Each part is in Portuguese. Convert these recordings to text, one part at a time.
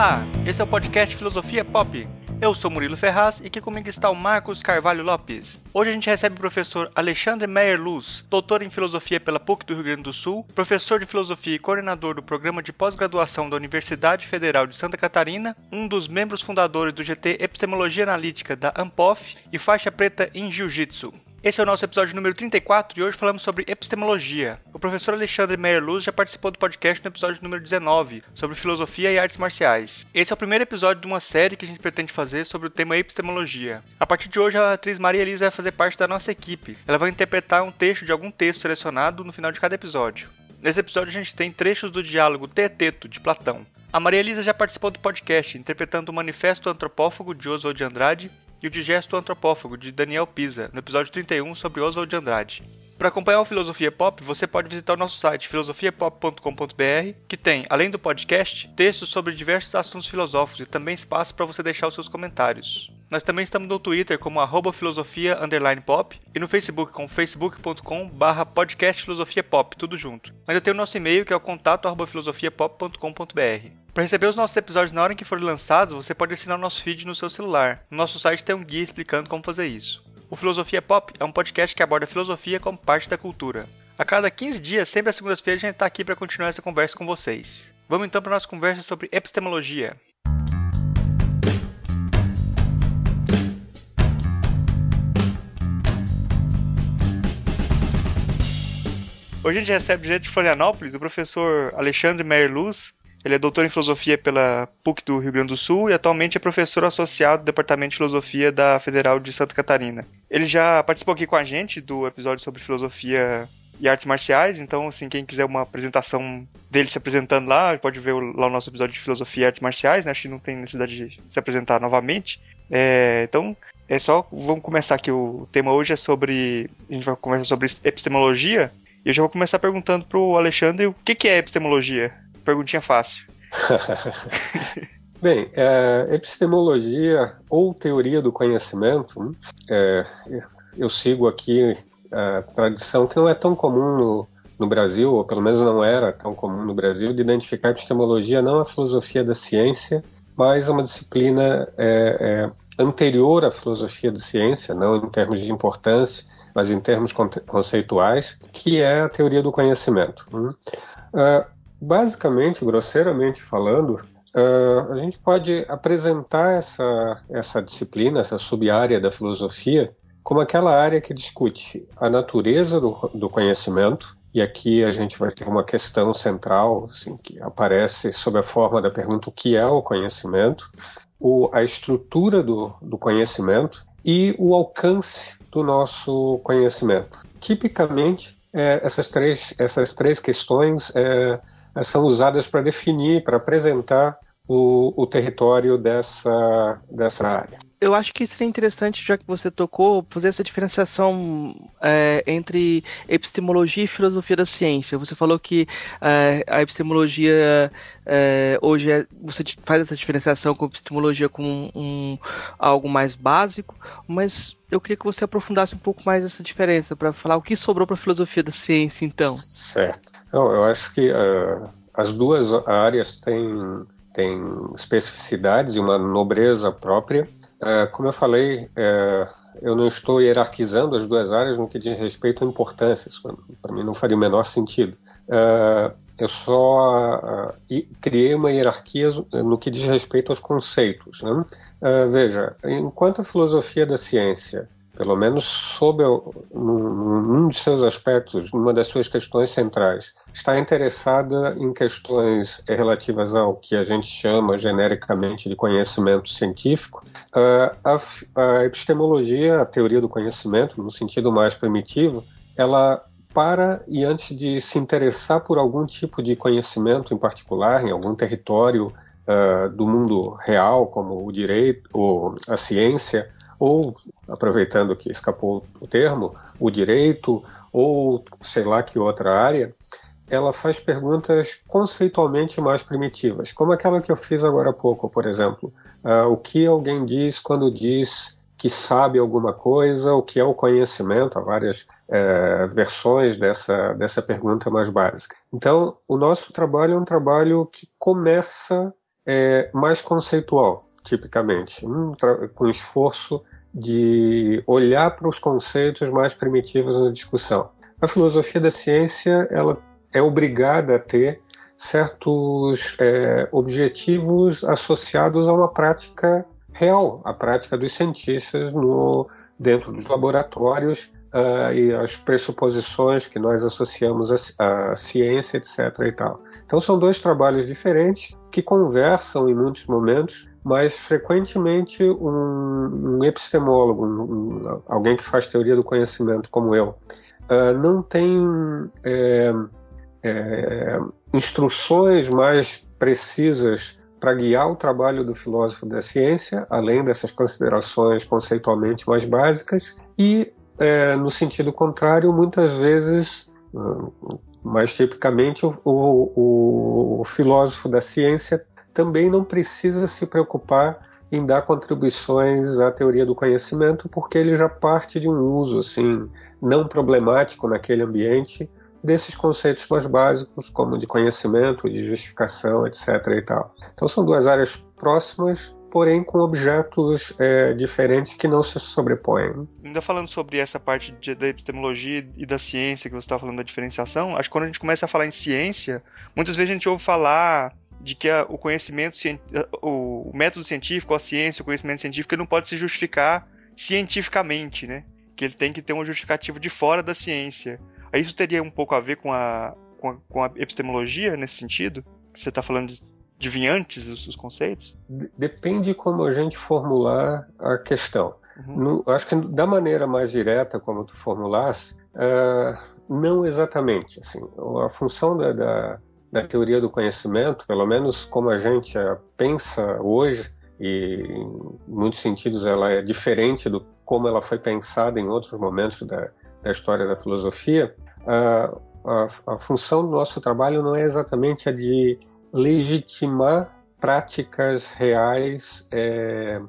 Olá, esse é o podcast Filosofia Pop. Eu sou Murilo Ferraz e aqui comigo está o Marcos Carvalho Lopes. Hoje a gente recebe o professor Alexandre Meyer Luz, doutor em filosofia pela PUC do Rio Grande do Sul, professor de filosofia e coordenador do programa de pós-graduação da Universidade Federal de Santa Catarina, um dos membros fundadores do GT Epistemologia Analítica da ANPOF e faixa preta em Jiu-Jitsu. Esse é o nosso episódio número 34 e hoje falamos sobre epistemologia. O professor Alexandre Meyer Luz já participou do podcast no episódio número 19, sobre filosofia e artes marciais. Esse é o primeiro episódio de uma série que a gente pretende fazer sobre o tema epistemologia. A partir de hoje, a atriz Maria Elisa vai fazer parte da nossa equipe. Ela vai interpretar um texto de algum texto selecionado no final de cada episódio. Nesse episódio a gente tem trechos do diálogo Teeteto, de Platão. A Maria Elisa já participou do podcast, interpretando o Manifesto Antropófago de Oswald de Andrade e o Digesto Antropófago, de Daniel Pisa, no episódio 31 sobre Oswald de Andrade. Para acompanhar o Filosofia Pop, você pode visitar o nosso site filosofiapop.com.br, que tem, além do podcast, textos sobre diversos assuntos filosóficos e também espaço para você deixar os seus comentários. Nós também estamos no Twitter como arroba filosofia pop e no Facebook com facebook.com barra podcast filosofia pop, tudo junto. Ainda tem o nosso e-mail que é o contato arroba filosofiapop.com.br. Para receber os nossos episódios na hora em que forem lançados, você pode assinar o nosso feed no seu celular. No nosso site tem um guia explicando como fazer isso. O Filosofia Pop é um podcast que aborda a filosofia como parte da cultura. A cada 15 dias, sempre às segundas-feiras, a gente está aqui para continuar essa conversa com vocês. Vamos então para nossa conversa sobre epistemologia. Hoje a gente recebe direto de Florianópolis o professor Alexandre Meyer Luz, ele é doutor em filosofia pela PUC do Rio Grande do Sul e atualmente é professor associado do Departamento de Filosofia da Federal de Santa Catarina. Ele já participou aqui com a gente do episódio sobre filosofia e artes marciais, então assim, quem quiser uma apresentação dele se apresentando lá, pode ver lá o nosso episódio de filosofia e artes marciais, né? Acho que não tem necessidade de se apresentar novamente. É, então, é só, vamos começar aqui, o tema hoje é sobre, a gente vai conversar sobre epistemologia, e eu já vou começar perguntando pro Alexandre o que, que é epistemologia? Perguntinha fácil. Bem, é, epistemologia ou teoria do conhecimento, é, eu sigo aqui a tradição que não é tão comum no, no, Brasil, ou pelo menos não era tão comum no Brasil, de identificar a epistemologia não a filosofia da ciência, mas uma disciplina é, é, anterior à filosofia da ciência, não em termos de importância, mas em termos conceituais, que é a teoria do conhecimento. Uh, Basicamente, grosseiramente falando, uh, a gente pode apresentar essa, essa disciplina, essa sub-área da filosofia, como aquela área que discute a natureza do, do conhecimento, e aqui a gente vai ter uma questão central assim, que aparece sob a forma da pergunta o que é o conhecimento, o, a estrutura do, do conhecimento e o alcance do nosso conhecimento. Tipicamente, é, essas, três, essas três questões é, são usadas para definir, para apresentar o, o território dessa, dessa área eu acho que seria interessante, já que você tocou, fazer essa diferenciação é, entre epistemologia e filosofia da ciência. Você falou que é, a epistemologia é, hoje é, você faz essa diferenciação com epistemologia como um, um, algo mais básico, mas eu queria que você aprofundasse um pouco mais essa diferença para falar o que sobrou para a filosofia da ciência, então. Certo. Não, eu acho que uh, as duas áreas têm, têm especificidades e uma nobreza própria. Uh, como eu falei, uh, eu não estou hierarquizando as duas áreas no que diz respeito à importância. Para mim não faria o menor sentido. eu só criei uma hierarquia no que diz respeito aos conceitos. Né? veja, enquanto a filosofia da ciência pelo menos sob um de seus aspectos, numa das suas questões centrais, está interessada em questões relativas ao que a gente chama genericamente de conhecimento científico, a, a epistemologia, a teoria do conhecimento, no sentido mais primitivo, ela para e antes de se interessar por algum tipo de conhecimento em particular, em algum território uh, do mundo real, como o direito ou a ciência, ou, aproveitando que escapou o termo, o direito, ou sei lá que outra área, ela faz perguntas conceitualmente mais primitivas, como aquela que eu fiz agora há pouco, por exemplo. Uh, o que alguém diz quando diz que sabe alguma coisa, o que é o conhecimento, há várias é, versões dessa, dessa pergunta mais básica. Então, o nosso trabalho é um trabalho que começa é mais conceitual, tipicamente, um com esforço de olhar para os conceitos mais primitivos na discussão. A filosofia da ciência ela é obrigada a ter certos é, objetivos associados a uma prática real, a prática dos cientistas no, dentro dos laboratórios uh, e as pressuposições que nós associamos à, à ciência, etc. E tal. Então são dois trabalhos diferentes que conversam em muitos momentos, mas frequentemente um, um epistemólogo, um, alguém que faz teoria do conhecimento como eu, uh, não tem é, é, instruções mais precisas para guiar o trabalho do filósofo da ciência, além dessas considerações conceitualmente mais básicas, e, é, no sentido contrário, muitas vezes, mais tipicamente, o, o, o filósofo da ciência também não precisa se preocupar em dar contribuições à teoria do conhecimento, porque ele já parte de um uso assim não problemático naquele ambiente desses conceitos mais básicos, como de conhecimento, de justificação, etc. E tal. Então são duas áreas próximas, porém com objetos é, diferentes que não se sobrepõem. Ainda falando sobre essa parte de, da epistemologia e da ciência que você estava falando da diferenciação, acho que quando a gente começa a falar em ciência, muitas vezes a gente ouve falar de que a, o conhecimento, o, método científico, a ciência, o conhecimento científico, ele não pode se justificar cientificamente, né? Que ele tem que ter um justificativo de fora da ciência. Isso teria um pouco a ver com a, com a, com a epistemologia nesse sentido? Você está falando de, de antes os, os conceitos? Depende como a gente formular a questão. Uhum. No, acho que da maneira mais direta como tu formulaste, uh, não exatamente. Assim, a função da, da, da, teoria do conhecimento, pelo menos como a gente a pensa hoje, e em muitos sentidos ela é diferente do como ela foi pensada em outros momentos da, da história da filosofia, a, a, a função do nosso trabalho não é exatamente a de legitimar práticas reais é,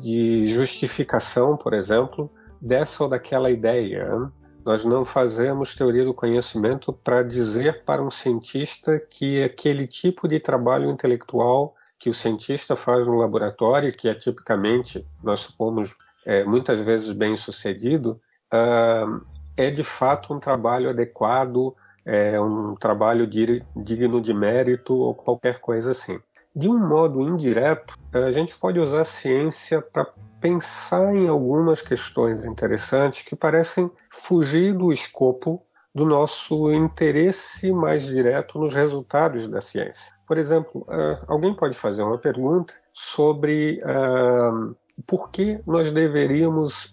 de justificação, por exemplo, dessa ou daquela ideia. Nós não fazemos teoria do conhecimento para dizer para um cientista que aquele tipo de trabalho intelectual que o cientista faz no laboratório, que é tipicamente, nós supomos, é, muitas vezes bem sucedido, uh, é de fato um trabalho adequado, é um trabalho digno de mérito ou qualquer coisa assim. De um modo indireto, a gente pode usar a ciência para pensar em algumas questões interessantes que parecem fugir do escopo do nosso interesse mais direto nos resultados da ciência. Por exemplo, uh, alguém pode fazer uma pergunta sobre uh, por que nós deveríamos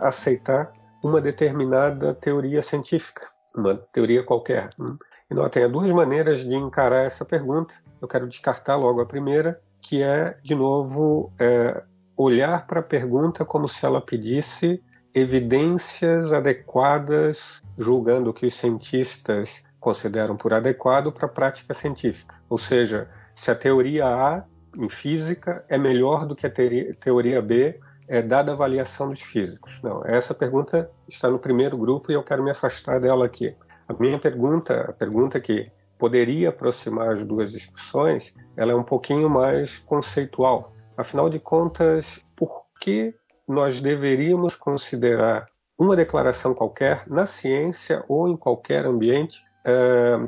aceitar uma determinada teoria científica, uma teoria qualquer. Né? E nós temos duas maneiras de encarar essa pergunta. Eu quero descartar logo a primeira, que é, de novo, é, olhar para a pergunta como se ela pedisse evidências adequadas, julgando o que os cientistas consideram por adequado para a prática científica. Ou seja, se a teoria A em física é melhor do que a teoria B é dada a avaliação dos físicos? Não, essa pergunta está no primeiro grupo e eu quero me afastar dela aqui. A minha pergunta, a pergunta que poderia aproximar as duas discussões, ela é um pouquinho mais conceitual. Afinal de contas, por que nós deveríamos considerar uma declaração qualquer na ciência ou em qualquer ambiente, é,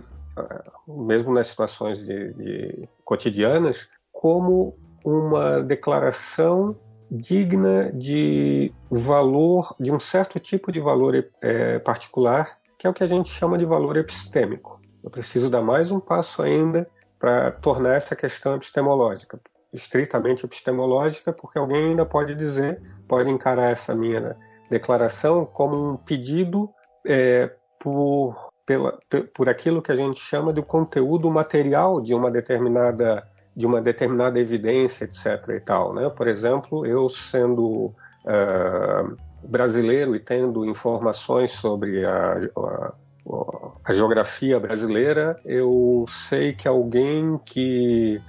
mesmo nas situações de, de cotidianas, como uma declaração digna de valor, de um certo tipo de valor é, particular, que é o que a gente chama de valor epistêmico. Eu preciso dar mais um passo ainda para tornar essa questão epistemológica, estritamente epistemológica, porque alguém ainda pode dizer, pode encarar essa minha declaração como um pedido é, por, pela, por aquilo que a gente chama de conteúdo material de uma determinada de uma determinada evidência, etc. e tal, né? Por exemplo, eu sendo uh, brasileiro e tendo informações sobre a, a, a, geografia brasileira, eu sei que alguém que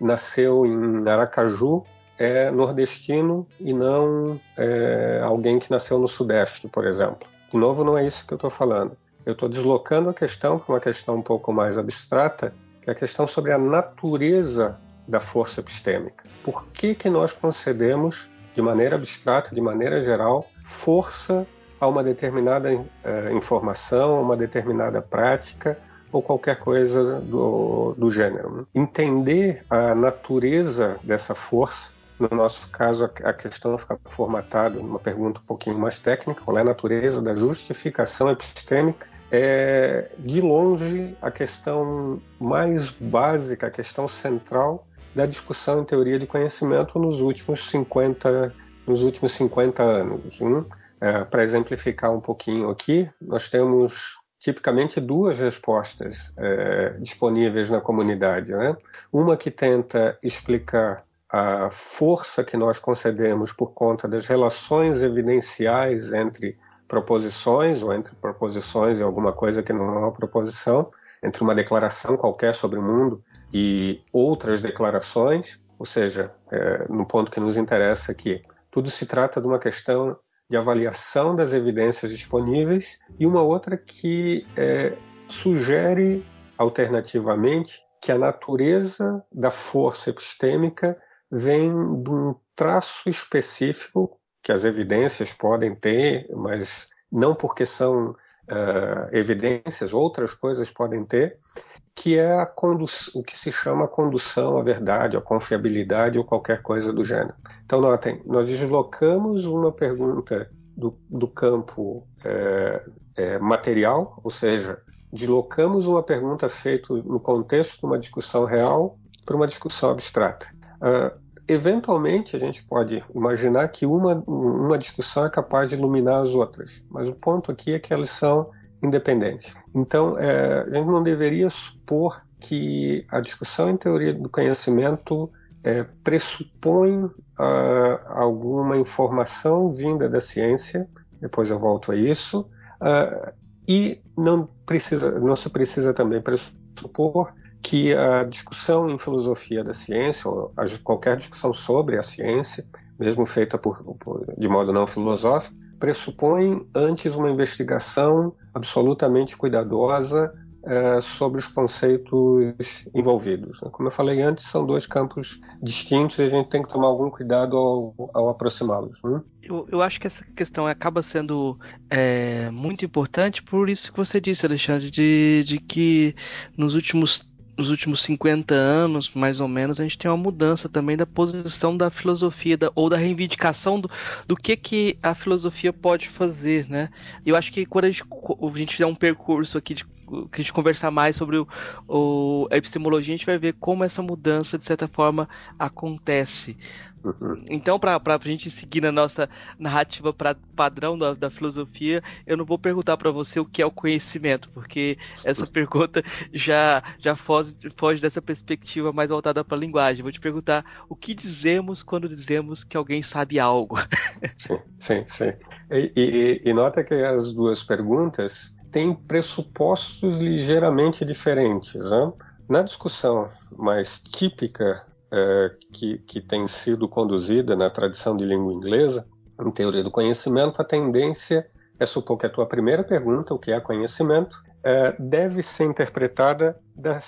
nasceu em Aracaju é nordestino e não é, alguém que nasceu no Sudeste, por exemplo. De novo, não é isso que eu estou falando. Eu estou deslocando a questão para uma questão um pouco mais abstrata que é a questão sobre a natureza da força epistêmica. Por que, que nós concedemos, de maneira abstrata, de maneira geral, força a uma determinada uh, informação, uma determinada prática ou qualquer coisa do, do gênero? Entender a natureza dessa força no nosso caso, a questão fica formatada numa pergunta um pouquinho mais técnica: qual é a natureza da justificação epistêmica? É, de longe, a questão mais básica, a questão central da discussão em teoria de conhecimento nos últimos 50, nos últimos 50 anos. Hein? É, Para exemplificar um pouquinho aqui, nós temos tipicamente duas respostas é, disponíveis na comunidade. Né? Uma que tenta explicar a força que nós concedemos por conta das relações evidenciais entre proposições ou entre proposições e alguma coisa que não é uma proposição, entre uma declaração qualquer sobre o mundo e outras declarações, ou seja, é, no ponto que nos interessa aqui, tudo se trata de uma questão de avaliação das evidências disponíveis e uma outra que é, sugere alternativamente que a natureza da força epistêmica vem de um traço específico que as evidências podem ter, mas não porque são uh, evidências, outras coisas podem ter, que é o que se chama condução à verdade, a confiabilidade ou qualquer coisa do gênero. Então, notem, nós deslocamos uma pergunta do, do campo é, é, material, ou seja, deslocamos uma pergunta feita no contexto de uma discussão real para uma discussão abstrata. Uh, eventualmente, a gente pode imaginar que uma, uma discussão é capaz de iluminar as outras, mas o ponto aqui é que elas são independentes. Então, é, a gente não deveria supor que a discussão em teoria do conhecimento é, pressupõe ah, alguma informação vinda da ciência, depois eu volto a isso, ah, e não, precisa, não se precisa também pressupor que a discussão em filosofia da ciência, ou qualquer discussão sobre a ciência, mesmo feita por, por, de modo não filosófico, pressupõe antes uma investigação absolutamente cuidadosa é, sobre os conceitos envolvidos. Como eu falei antes, são dois campos distintos e a gente tem que tomar algum cuidado ao, ao aproximá-los. Né? Eu, eu, acho que essa questão acaba sendo é, muito importante por isso que você disse, Alexandre, de, de que nos últimos nos últimos 50 anos, mais ou menos, a gente tem uma mudança também da posição da filosofia da, ou da reivindicação do, do que, que a filosofia pode fazer, né? Eu acho que quando a gente, a gente fizer um percurso aqui de que a gente conversar mais sobre o, o, a epistemologia, a gente vai ver como essa mudança, de certa forma, acontece. Uhum. Então, para a gente seguir na nossa narrativa pra, padrão da, da filosofia, eu não vou perguntar para você o que é o conhecimento, porque essa pergunta já, já foge, foge dessa perspectiva mais voltada para a linguagem. Vou te perguntar o que dizemos quando dizemos que alguém sabe algo. Sim, sim, sim. E, e, e nota que as duas perguntas têm pressupostos ligeiramente diferentes. Né? Na discussão mais típica é, que, que tem sido conduzida na tradição de língua inglesa, em teoria do conhecimento, a tendência é supor que a tua primeira pergunta, o que é conhecimento, é, deve ser interpretada da,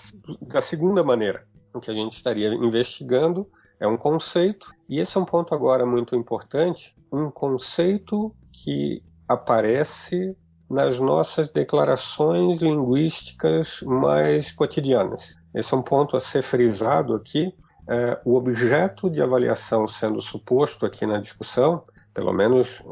da segunda maneira. O que a gente estaria investigando é um conceito, e esse é um ponto agora muito importante, um conceito que aparece nas nossas declarações linguísticas mais cotidianas. Esse é um ponto a ser frisado aqui. É, o objeto de avaliação sendo suposto aqui na discussão, pelo menos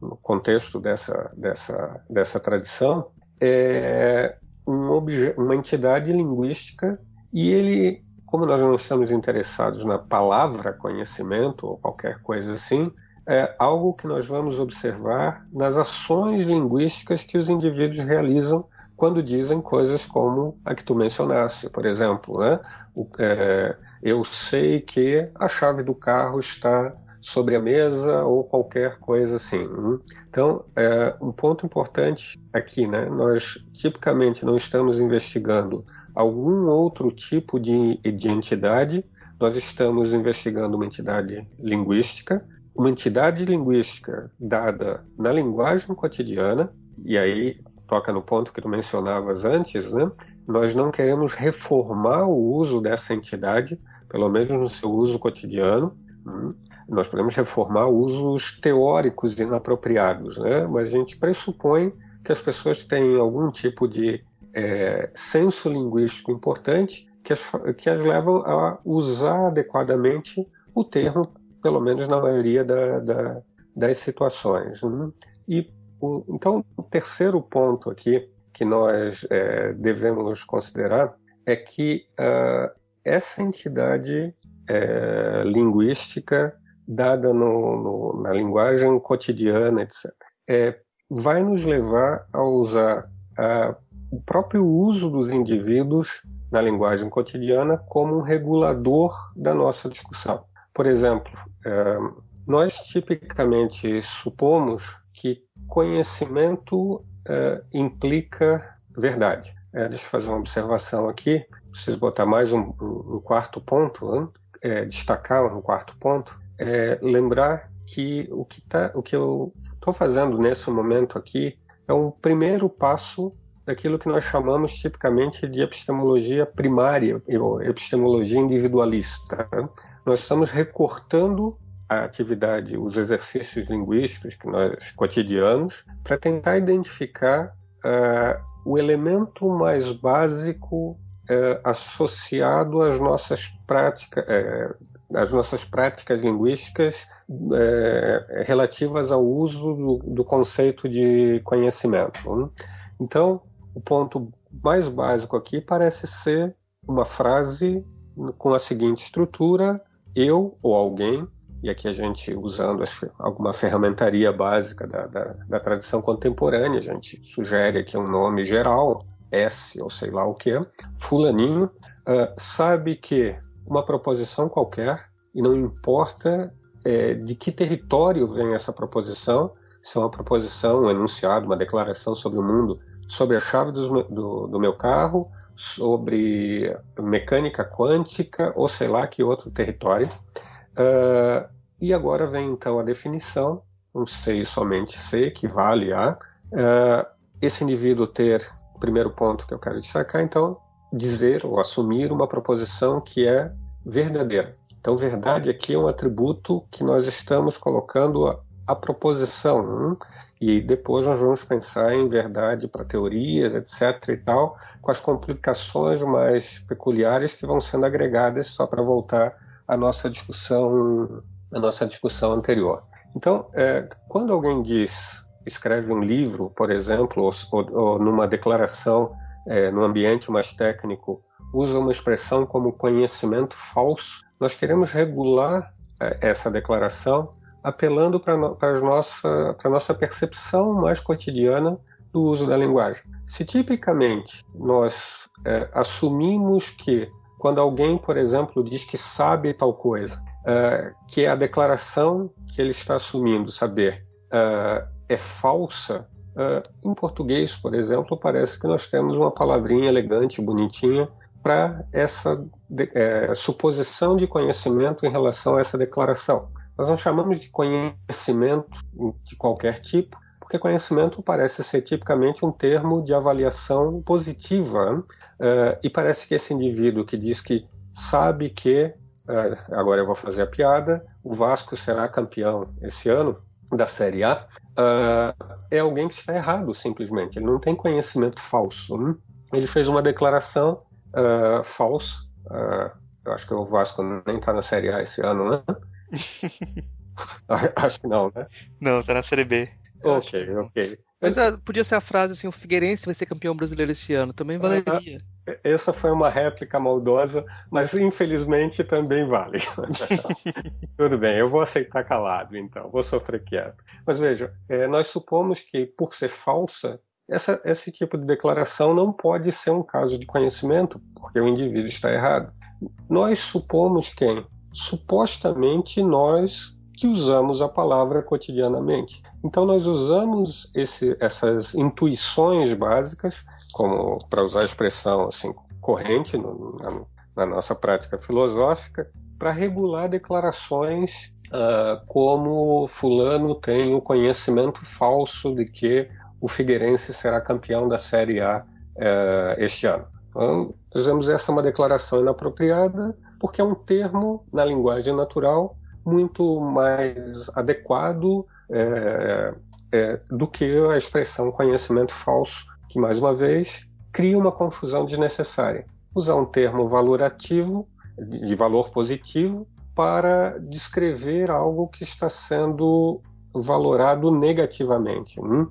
no contexto dessa, dessa, dessa tradição, é um uma entidade linguística e ele, como nós não estamos interessados na palavra conhecimento ou qualquer coisa assim, é algo que nós vamos observar nas ações linguísticas que os indivíduos realizam quando dizem coisas como a que tu mencionaste, por exemplo, né? O, é, eu sei que a chave do carro está sobre a mesa ou qualquer coisa assim. Né? Então, é, um ponto importante aqui, né? Nós tipicamente não estamos investigando algum outro tipo de, de entidade, nós estamos investigando uma entidade linguística uma entidade linguística dada na linguagem cotidiana, e aí toca no ponto que tu mencionavas antes, né? nós não queremos reformar o uso dessa entidade, pelo menos no seu uso cotidiano. Hum, nós podemos reformar usos teóricos inapropriados, né? mas a gente pressupõe que as pessoas têm algum tipo de é, senso linguístico importante que as, que as levam a usar adequadamente o termo, pelo menos na maioria da, da, das situações. Né? E o, então, o terceiro ponto aqui que nós é, devemos considerar é que uh, essa entidade é, linguística dada no, no, na linguagem cotidiana, etc., é, vai nos levar a usar a, o próprio uso dos indivíduos na linguagem cotidiana como um regulador da nossa discussão. Por exemplo, é, nós tipicamente supomos que conhecimento é, implica verdade. É, deixa eu fazer uma observação aqui. Preciso botar mais um, um quarto ponto, né? destacar um quarto ponto. É, lembrar que o que, tá, o que eu estou fazendo nesse momento aqui é um primeiro passo daquilo que nós chamamos tipicamente de epistemologia primária, ou epistemologia individualista. Nós estamos recortando a atividade, os exercícios linguísticos que nós cotidianos, para tentar identificar uh, o elemento mais básico uh, associado às nossas práticas, uh, às nossas práticas linguísticas relativas ao uso do, do, conceito de conhecimento. Então, o ponto mais básico aqui parece ser uma frase com a seguinte estrutura: eu ou alguém e aqui a gente usando alguma ferramentaria básica da, da, da, tradição contemporânea, a gente sugere aqui um nome geral, S ou sei lá o que, fulaninho, uh, sabe que uma proposição qualquer, e não importa é, de que território vem essa proposição, se é uma proposição, um enunciado, uma declaração sobre o mundo, sobre a chave do, do, do meu carro, sobre mecânica quântica ou sei lá que outro território, Uh, e agora vem então a definição, um sei somente C, equivale a uh, esse indivíduo ter, o primeiro ponto que eu quero destacar, então, dizer ou assumir uma proposição que é verdadeira. Então, verdade aqui é um atributo que nós estamos colocando a, proposição. Hum? E depois nós vamos pensar em verdade para teorias, etc. e tal, com as complicações mais peculiares que vão sendo agregadas só para voltar a nossa discussão, a nossa discussão anterior. Então, é, quando alguém diz, escreve um livro, por exemplo, ou, ou, numa declaração, é, no ambiente mais técnico, usa uma expressão como conhecimento falso, nós queremos regular é, essa declaração apelando para a nossa, nossa percepção mais cotidiana do uso da linguagem. Se tipicamente nós é, assumimos que quando alguém, por exemplo, diz que sabe tal coisa, uh, que a declaração que ele está assumindo saber uh, é falsa, uh, em português, por exemplo, parece que nós temos uma palavrinha elegante, bonitinha, para essa de, é, suposição de conhecimento em relação a essa declaração. Nós não chamamos de conhecimento de qualquer tipo, porque conhecimento parece ser tipicamente um termo de avaliação positiva. Uh, e parece que esse indivíduo que diz que sabe que, uh, agora eu vou fazer a piada, o Vasco será campeão esse ano da Série A, uh, é alguém que está errado, simplesmente. Ele não tem conhecimento falso. Hein? Ele fez uma declaração falsa. eu acho que o Vasco nem está na Série A esse ano, né? acho que não, né? Não, está na Série B. Ok, ok. Mas ah, podia ser a frase assim: o Figueirense vai ser campeão brasileiro esse ano, também valeria. Ah, essa foi uma réplica maldosa, mas infelizmente também vale. Tudo bem, eu vou aceitar calado, então, vou sofrer quieto. Mas veja, é, nós supomos que, por ser falsa, essa, esse tipo de declaração não pode ser um caso de conhecimento, porque o indivíduo está errado. Nós supomos quem? Supostamente nós que usamos a palavra cotidianamente. Então nós usamos esse, essas intuições básicas, como para usar a expressão assim corrente no, na, na, nossa prática filosófica, para regular declarações uh, como fulano tem o conhecimento falso de que o Figueirense será campeão da Série A uh, este ano. Então, dizemos essa uma declaração inapropriada porque é um termo na linguagem natural muito mais adequado é, é, do que a expressão conhecimento falso, que mais uma vez cria uma confusão desnecessária. Usar um termo valorativo, de valor positivo, para descrever algo que está sendo valorado negativamente. Hum?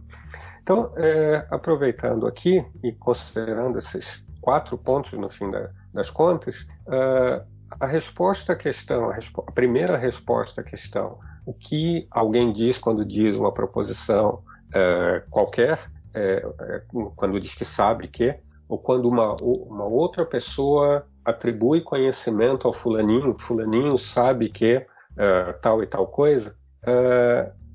Então, é, aproveitando aqui e considerando esses quatro pontos no fim da, das contas, uh, a resposta à questão, a, respo a, primeira resposta à questão, o que alguém diz quando diz uma proposição uh, qualquer, uh, quando diz que sabe que, ou quando uma, uma outra pessoa atribui conhecimento ao fulaninho, fulaninho sabe que tal e tal coisa,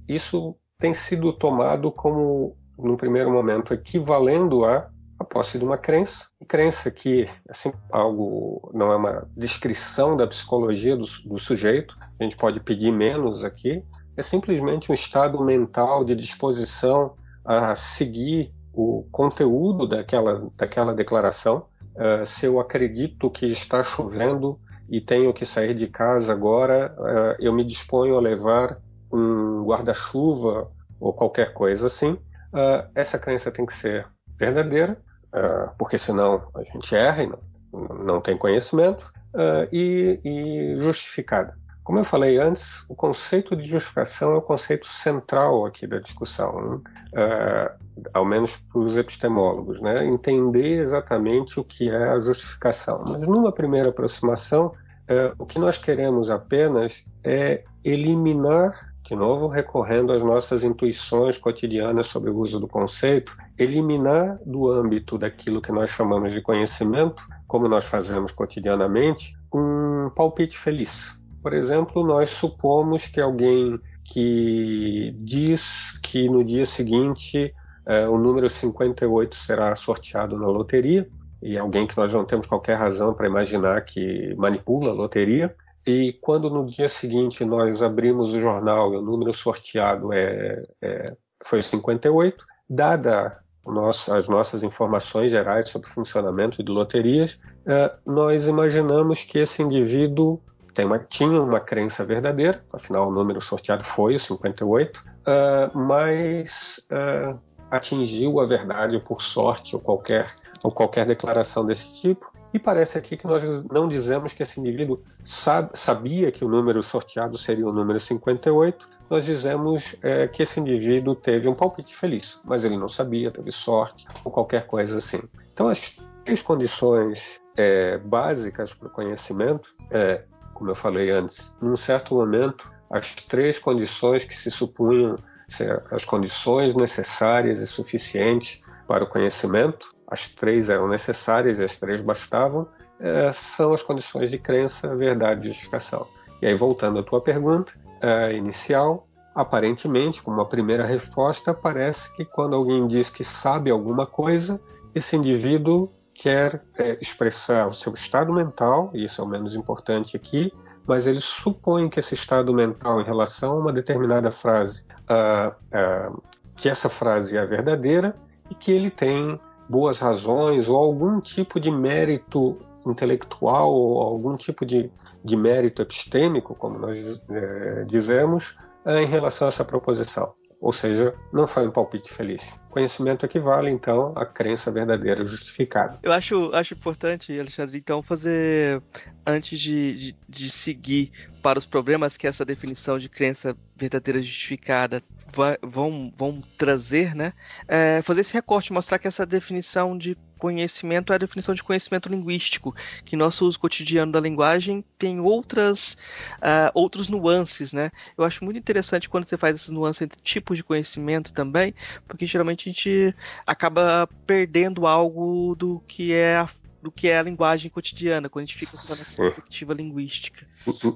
isso tem sido tomado como, num primeiro momento, equivalendo a posse de uma crença, e crença que assim algo não é uma descrição da psicologia do, do sujeito, a gente pode pedir menos aqui, é simplesmente um estado mental de disposição a seguir o conteúdo daquela, daquela declaração. Uh, se eu acredito que está chovendo e tenho que sair de casa agora, uh, eu me disponho a levar um guarda-chuva ou qualquer coisa assim. Uh, essa crença tem que ser verdadeira uh, porque senão a gente erra e não, não tem conhecimento, uh, e, e justificada. Como eu falei antes, o conceito de justificação é o conceito central aqui da discussão, né? uh, ao menos para os epistemólogos, né? entender exatamente o que é a justificação. Mas numa primeira aproximação, uh, o que nós queremos apenas é eliminar de novo recorrendo às nossas intuições cotidianas sobre o uso do conceito, eliminar do âmbito daquilo que nós chamamos de conhecimento, como nós fazemos cotidianamente, um palpite feliz. Por exemplo, nós supomos que alguém que diz que no dia seguinte é, o número 58 será sorteado na loteria, e alguém que nós não temos qualquer razão para imaginar que manipula a loteria, e quando no dia seguinte nós abrimos o jornal e o número sorteado é, é foi 58, dada nossa, as nossas informações gerais sobre o funcionamento de loterias, é, nós imaginamos que esse indivíduo uma, tinha uma crença verdadeira, afinal o número sorteado foi o 58, é, mas é, atingiu a verdade por sorte ou qualquer, ou qualquer declaração desse tipo, e parece aqui que nós não dizemos que esse indivíduo sabia que o número sorteado seria o número 58, nós dizemos é, que esse indivíduo teve um palpite feliz, mas ele não sabia, teve sorte ou qualquer coisa assim. Então, as três condições é, básicas para o conhecimento, é, como eu falei antes, num certo momento, as três condições que se supunham ser as condições necessárias e suficientes para o conhecimento, as três eram necessárias e as três bastavam, é, são as condições de crença, verdade e justificação. E aí, voltando à tua pergunta é, inicial, aparentemente, como uma primeira resposta, parece que quando alguém diz que sabe alguma coisa, esse indivíduo quer é, expressar o seu estado mental, e isso é o menos importante aqui, mas ele supõe que esse estado mental em relação a uma determinada frase, uh, uh, que essa frase é verdadeira e que ele tem boas razões ou algum tipo de mérito intelectual ou algum tipo de, de mérito epistêmico, como nós é, dizemos, é, em relação a essa proposição. Ou seja, não foi um palpite feliz. Conhecimento equivale, então, à crença verdadeira justificada. Eu acho, acho importante, Alexandre, então, fazer, antes de, de, de seguir para os problemas que essa definição de crença verdadeira justificada vai, vão, vão trazer, né? É, fazer esse recorte, mostrar que essa definição de conhecimento é a definição de conhecimento linguístico, que nosso uso cotidiano da linguagem tem outras uh, outros nuances, né? Eu acho muito interessante quando você faz essas nuances entre tipos de conhecimento também, porque geralmente a gente acaba perdendo algo do que é a do que é a linguagem cotidiana, quando a gente fica com a perspectiva linguística.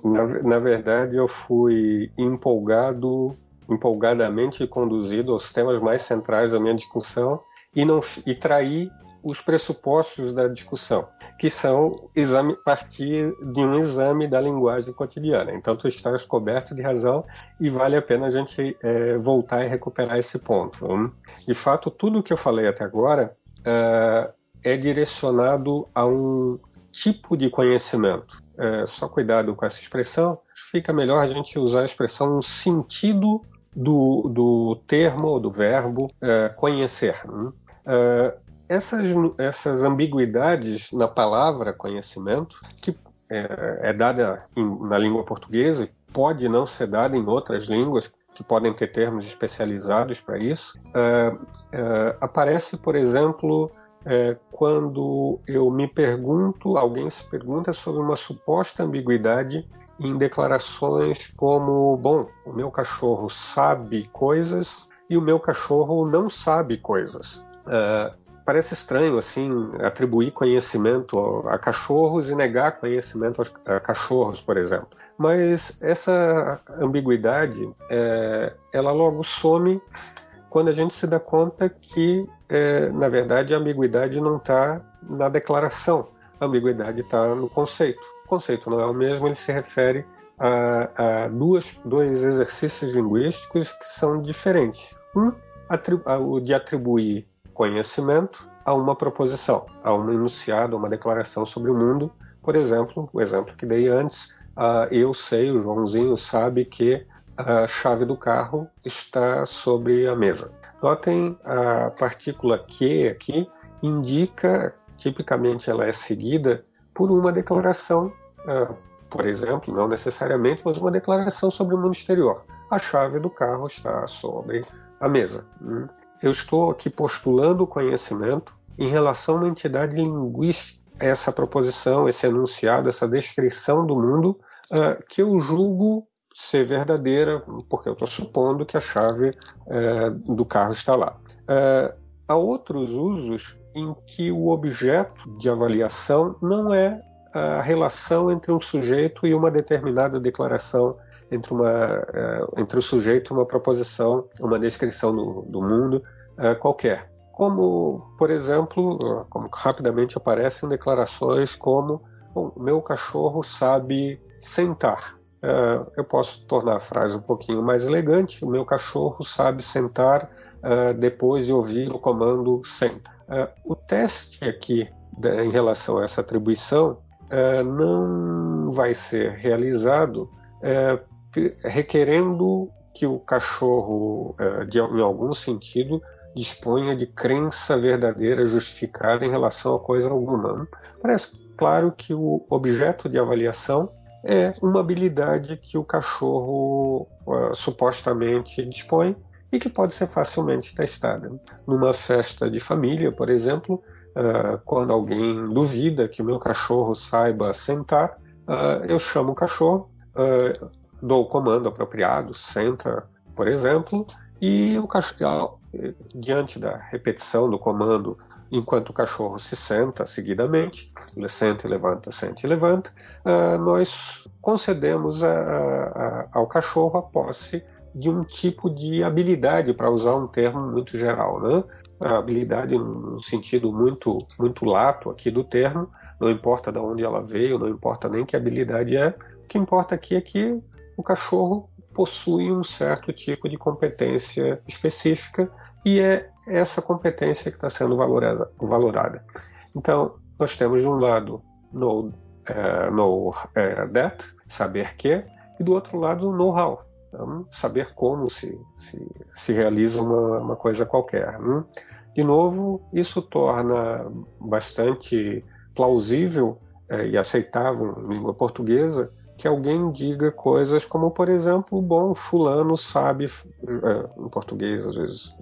Na, na verdade, eu fui empolgado, empolgadamente conduzido aos temas mais centrais da minha discussão e não e traí os pressupostos da discussão, que são exame, partir de um exame da linguagem cotidiana. Então, tu estás coberto de razão e vale a pena a gente é, voltar e recuperar esse ponto. De fato, tudo o que eu falei até agora é, é direcionado a um tipo de conhecimento. É, só cuidado com essa expressão, fica melhor a gente usar a expressão sentido do, do termo ou do verbo é, conhecer. É, essas, essas ambiguidades na palavra conhecimento, que é, é dada em, na língua portuguesa, pode não ser dada em outras línguas, que podem ter termos especializados para isso, é, aparece, por exemplo, é, quando eu me pergunto, alguém se pergunta sobre uma suposta ambiguidade em declarações como: bom, o meu cachorro sabe coisas e o meu cachorro não sabe coisas. É, parece estranho assim atribuir conhecimento a cachorros e negar conhecimento a cachorros, por exemplo. Mas essa ambiguidade, é, ela logo some quando a gente se dá conta que, é, na verdade, a ambiguidade não está na declaração, a ambiguidade está no conceito. O conceito não é o mesmo, ele se refere a, a duas, dois exercícios linguísticos que são diferentes. Um, o de atribuir conhecimento a uma proposição, a um enunciado, a uma declaração sobre o mundo. Por exemplo, o exemplo que dei antes, uh, eu sei, o Joãozinho sabe que a chave do carro está sobre a mesa. Notem a partícula que aqui indica, tipicamente ela é seguida por uma declaração, uh, por exemplo, não necessariamente, mas uma declaração sobre o mundo exterior. A chave do carro está sobre a mesa. Hum? Eu estou aqui postulando o conhecimento em relação a uma entidade linguística, essa proposição, esse enunciado, essa descrição do mundo uh, que eu julgo ser verdadeira, porque eu estou supondo que a chave uh, do carro está lá. Uh, há outros usos em que o objeto de avaliação não é a relação entre um sujeito e uma determinada declaração entre, uma, uh, entre o sujeito e uma proposição, uma descrição do, do mundo uh, qualquer. Como, por exemplo, uh, como rapidamente aparecem declarações como o meu cachorro sabe sentar. eu posso tornar a frase um pouquinho mais elegante. O meu cachorro sabe sentar depois de ouvir o comando senta. o teste aqui em relação a essa atribuição não vai ser realizado requerendo que o cachorro, é, de, em algum sentido, disponha de crença verdadeira justificada em relação a coisa alguma. Parece claro que o objeto de avaliação é uma habilidade que o cachorro uh, supostamente dispõe e que pode ser facilmente testada. Numa festa de família, por exemplo, uh, quando alguém duvida que o meu cachorro saiba sentar, uh, eu chamo o cachorro, dou o comando apropriado, senta, por exemplo, e o cachorro, diante da repetição do comando, enquanto o cachorro se senta seguidamente, ele senta e levanta, senta e levanta, uh, nós concedemos a, a, ao cachorro a posse de um tipo de habilidade, para usar um termo muito geral, né? A habilidade no sentido muito muito lato aqui do termo, não importa de onde ela veio, não importa nem que habilidade é, o que importa aqui é que o cachorro possui um certo tipo de competência específica e é essa competência que está sendo valorada. Então, nós temos de um lado know, é, know é, that, saber que, e do outro lado know-how, então, saber como se, se, se realiza uma, uma, coisa qualquer. Né? De novo, isso torna bastante plausível é, e aceitável em língua portuguesa que alguém diga coisas como, por exemplo, bom, fulano sabe, é, em português às vezes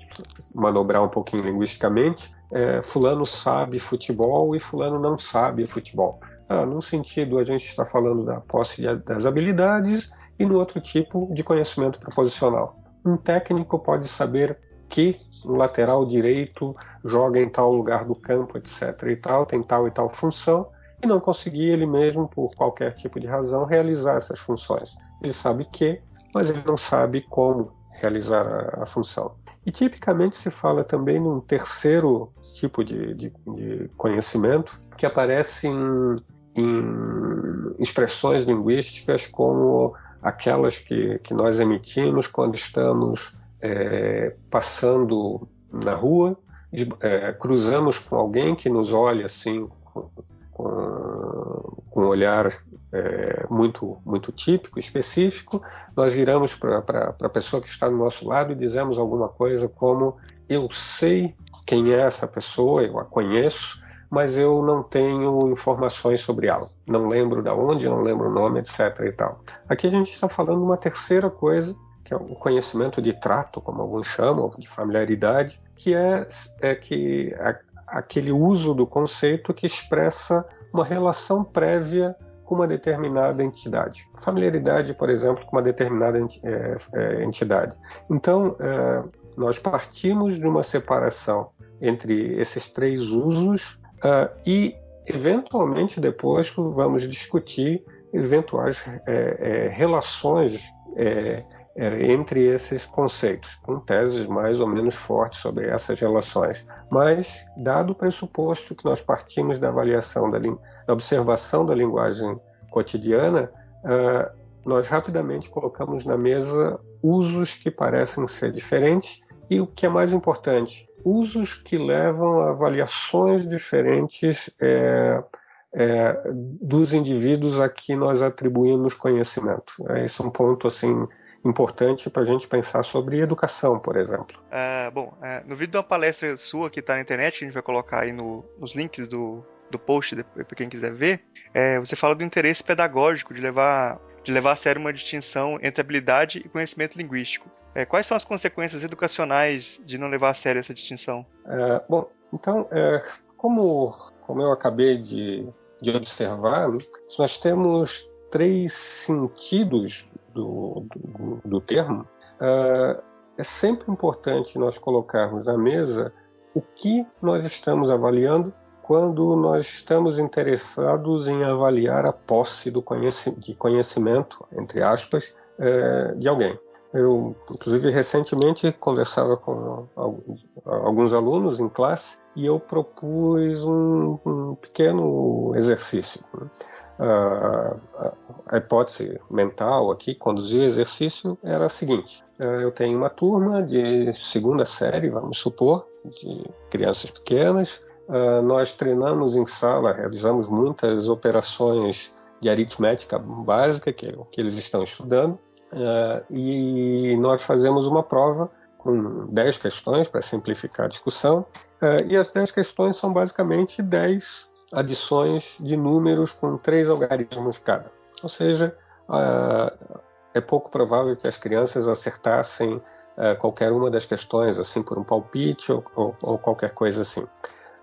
manobrar um pouquinho linguisticamente, é, fulano sabe futebol e fulano não sabe futebol. Ah, num sentido a gente está falando da posse das habilidades e no outro tipo de conhecimento proposicional. Um técnico pode saber que o lateral direito joga em tal lugar do campo, etc. e tal, tem tal e tal função, e não conseguir ele mesmo, por qualquer tipo de razão, realizar essas funções. Ele sabe que, mas ele não sabe como realizar a, a função. E tipicamente se fala também num terceiro tipo de, de, de conhecimento que aparece em, em, expressões linguísticas como aquelas que, que nós emitimos quando estamos é, passando na rua é, cruzamos com alguém que nos olha assim com, um olhar é, muito, muito típico, específico, nós viramos para a pessoa que está do nosso lado e dizemos alguma coisa como: Eu sei quem é essa pessoa, eu a conheço, mas eu não tenho informações sobre ela. Não lembro de onde, não lembro o nome, etc. e tal. Aqui a gente está falando uma terceira coisa, que é o conhecimento de trato, como alguns chamam, de familiaridade, que é, é que aquele uso do conceito que expressa uma relação prévia com uma determinada entidade. Familiaridade, por exemplo, com uma determinada é, é, entidade. Então, é, nós partimos de uma separação entre esses três usos e, eventualmente, depois vamos discutir eventuais relações é, entre esses conceitos, com teses mais ou menos fortes sobre essas relações. Mas, dado o pressuposto que nós partimos da avaliação, da, da observação da linguagem cotidiana, uh, nós rapidamente colocamos na mesa usos que parecem ser diferentes e o que é mais importante, usos que levam a avaliações diferentes é, é, dos indivíduos a que nós atribuímos conhecimento. É, esse é um ponto assim importante para a gente pensar sobre educação, por exemplo. Uh, bom, uh, no vídeo de uma palestra sua que está na internet, a gente vai colocar aí no, nos links do, do post para quem quiser ver, é, você fala do interesse pedagógico de levar, de levar a sério uma distinção entre habilidade e conhecimento linguístico. É, quais são as consequências educacionais de não levar a sério essa distinção? É, bom, então, é, como, como eu acabei de, de observar, nós temos três sentidos do, do, do termo, uh, é sempre importante nós colocarmos na mesa o que nós estamos avaliando quando nós estamos interessados em avaliar a posse do conheci de conhecimento, entre aspas, uh, de alguém. Eu, inclusive, recentemente conversava com alguns, alunos em classe e eu propus um, um pequeno exercício. A, hipótese mental aqui, conduzir o exercício, era a seguinte: é, eu tenho uma turma de segunda série, vamos supor, de crianças pequenas. Uh, nós treinamos em sala, realizamos muitas operações de aritmética básica, que é o que eles estão estudando, e nós fazemos uma prova com 10 questões para simplificar a discussão, e as 10 questões são basicamente 10 adições de números com três algarismos cada. Ou seja, uh, é pouco provável que as crianças acertassem uh, qualquer uma das questões, assim, por um palpite ou, ou, ou qualquer coisa assim.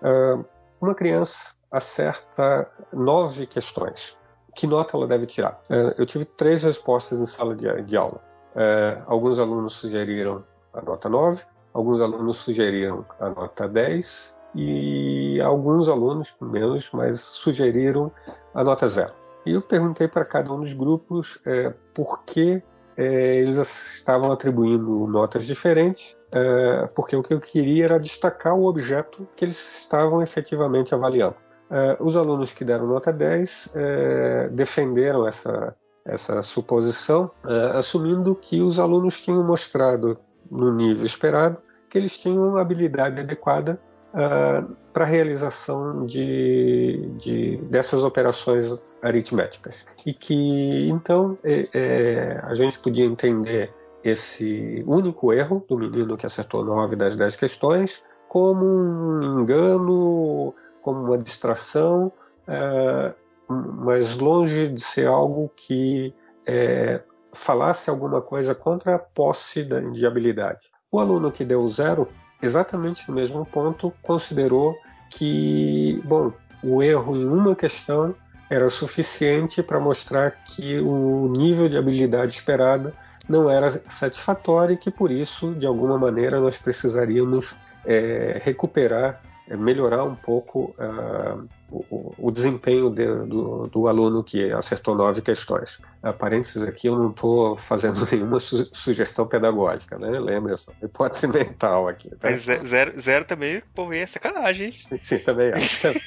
Uh, uma criança acerta nove questões. Que nota ela deve tirar? eu tive três respostas em sala de, de aula. alguns alunos sugeriram a nota 9, alguns alunos sugeriram a nota 10 e alguns alunos, menos, mas sugeriram a nota zero. E eu perguntei para cada um dos grupos é, por que é, eles estavam atribuindo notas diferentes, é, porque o que eu queria era destacar o objeto que eles estavam efetivamente avaliando. É, os alunos que deram nota 10 é, defenderam essa, essa suposição, é, assumindo que os alunos tinham mostrado no nível esperado que eles tinham uma habilidade adequada uh, ah, para a realização de, de, dessas operações aritméticas. E que, então, é, é, a gente podia entender esse único erro do menino que acertou nove das dez questões como um engano, como uma distração, uh, mas longe de ser algo que é, falasse alguma coisa contra a posse de habilidade. O aluno que deu zero exatamente no mesmo ponto, considerou que, bom, o erro em uma questão era suficiente para mostrar que o nível de habilidade esperada não era satisfatório e que por isso, de alguma maneira, nós precisaríamos é, recuperar, melhorar um pouco uh, o, o desempenho de, do, do, aluno que acertou nove questões. A parênteses aqui, eu não estou fazendo nenhuma su sugestão pedagógica, né? Lembra só, hipótese mental aqui. Tá? Mas zero, zero também, pô, é sacanagem, hein? Sim, sim também acho. Também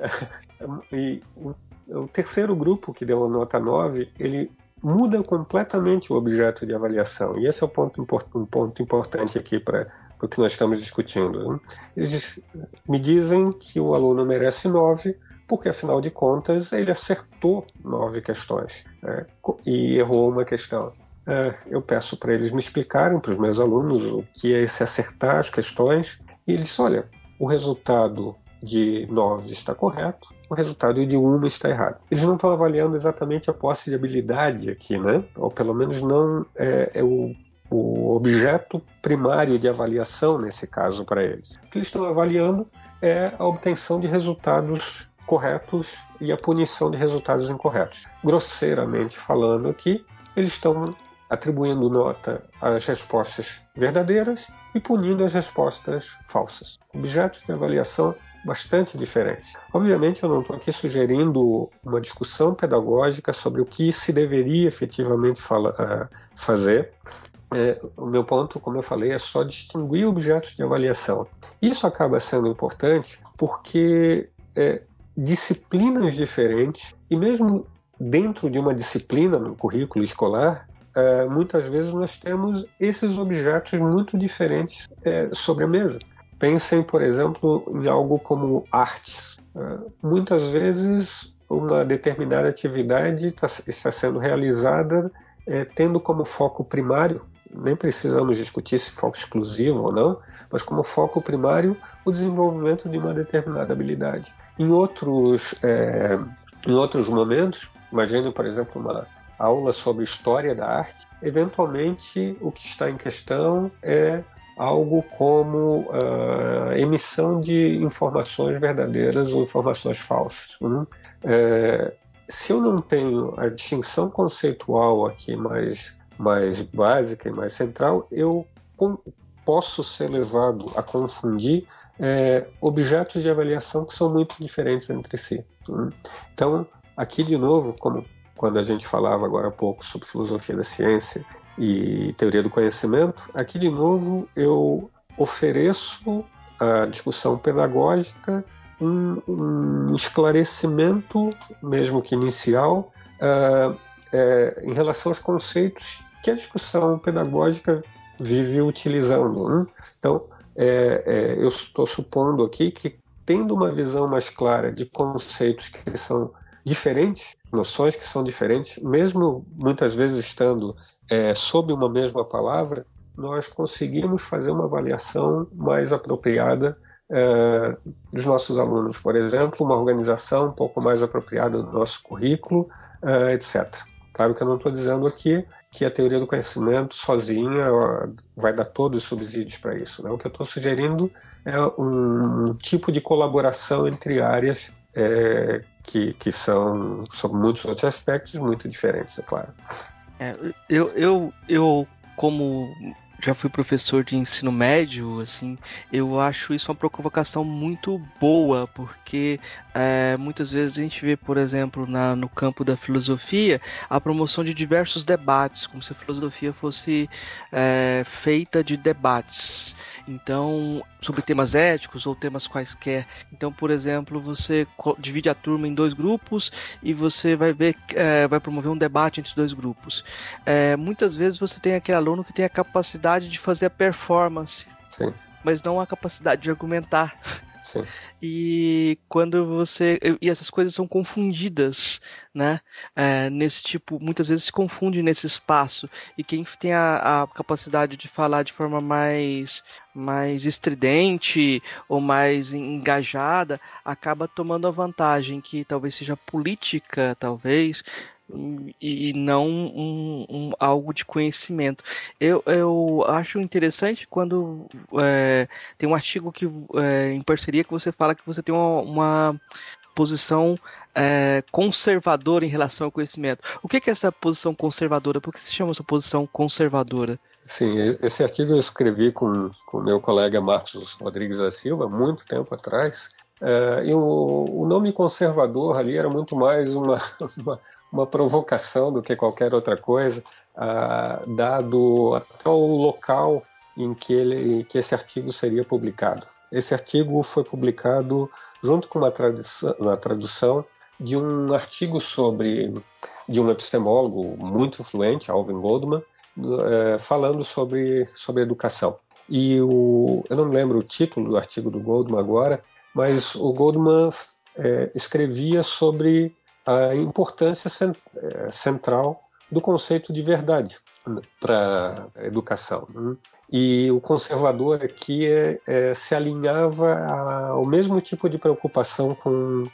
acho. e o, o, terceiro grupo, que deu a nota 9, ele muda completamente o objeto de avaliação. E esse é o ponto, um ponto importante aqui para o que nós estamos discutindo. Eles me dizem que o aluno merece 9 porque afinal de contas ele acertou nove questões né? e errou uma questão. É, eu peço para eles me explicarem, para os meus alunos, o que é esse acertar as questões, e eles, olha, o resultado de 9 está correto, o resultado de 1 está errado. Eles não estão avaliando exatamente a posse de habilidade aqui, né? Ou pelo menos não é, é o, o objeto primário de avaliação nesse caso para eles. O que eles estão avaliando é a obtenção de resultados corretos e a punição de resultados incorretos. Grosseiramente falando aqui, eles estão atribuindo nota às respostas verdadeiras e punindo as respostas falsas. Objetos de avaliação bastante diferentes. Obviamente, eu não estou aqui sugerindo uma discussão pedagógica sobre o que se deveria efetivamente uh, fazer. É, o meu ponto, como eu falei, é só distinguir objetos de avaliação. Isso acaba sendo importante porque é, disciplinas diferentes e mesmo dentro de uma disciplina no currículo escolar, é, muitas vezes nós temos esses objetos muito diferentes é, sobre a mesa. Pensem, por exemplo, em algo como artes. É, muitas vezes uma determinada atividade tá, está sendo realizada é, tendo como foco primário, nem precisamos discutir se foco exclusivo ou não, mas como foco primário o desenvolvimento de uma determinada habilidade. Em outros, é, em outros momentos, imagine, por exemplo, uma aula sobre história da arte, eventualmente o que está em questão é algo como uh, emissão de informações verdadeiras ou informações falsas. Né? É, se eu não tenho a distinção conceitual aqui mais, mais básica e mais central, eu posso ser levado a confundir é, objetos de avaliação que são muito diferentes entre si. Né? Então, aqui de novo, como quando a gente falava agora há pouco sobre filosofia da ciência e teoria do conhecimento, aqui de novo eu ofereço a discussão pedagógica um, um esclarecimento, mesmo que inicial, uh, é, em relação aos conceitos que a discussão pedagógica vive utilizando. Né? Então, é, é, eu estou supondo aqui que, tendo uma visão mais clara de conceitos que são diferentes, noções que são diferentes, mesmo muitas vezes estando é, sob uma mesma palavra, nós conseguimos fazer uma avaliação mais apropriada é, dos nossos alunos. Por exemplo, uma organização um pouco mais apropriada do nosso currículo, é, etc. Claro que eu não estou dizendo aqui que a teoria do conhecimento sozinha vai dar todos os subsídios para isso. Né? O que eu estou sugerindo é um tipo de colaboração entre áreas é, que, que são, sobre muitos outros aspectos, muito diferentes, é claro. É, eu, eu, eu, como já fui professor de ensino médio, assim, eu acho isso uma provocação muito boa, porque é, muitas vezes a gente vê, por exemplo, na, no campo da filosofia, a promoção de diversos debates, como se a filosofia fosse é, feita de debates. Então, sobre temas éticos ou temas quaisquer. Então, por exemplo, você divide a turma em dois grupos e você vai ver, é, vai promover um debate entre os dois grupos. É, muitas vezes você tem aquele aluno que tem a capacidade de fazer a performance, Sim. mas não a capacidade de argumentar. Sim. E quando você. E essas coisas são confundidas, né? É, nesse tipo, muitas vezes se confunde nesse espaço. E quem tem a, a, capacidade de falar de forma mais, mais estridente ou mais engajada acaba tomando a vantagem que talvez seja política, talvez, e não um, um, algo de conhecimento. Eu, eu acho interessante quando é, tem um artigo que é, em parceria que você fala que você tem uma, uma posição é, conservadora em relação ao conhecimento. O que é essa posição conservadora? Por que se chama essa posição conservadora? Sim, esse artigo eu escrevi com o meu colega Marcos Rodrigues da Silva muito tempo atrás. É, e o, o, nome conservador ali era muito mais uma, uma, uma provocação do que qualquer outra coisa, dado até o local em que, ele, que esse artigo seria publicado. Esse artigo foi publicado junto com uma tradução, uma tradução de um artigo sobre de um epistemólogo muito influente, Alvin Goldman, eh, falando sobre, sobre educação. E o, eu não lembro o título do artigo do Goldman agora, mas o Goldman é, escrevia sobre a importância cent, é, central do conceito de verdade para a educação. Né? E o conservador aqui é, é, se alinhava ao mesmo tipo de preocupação com,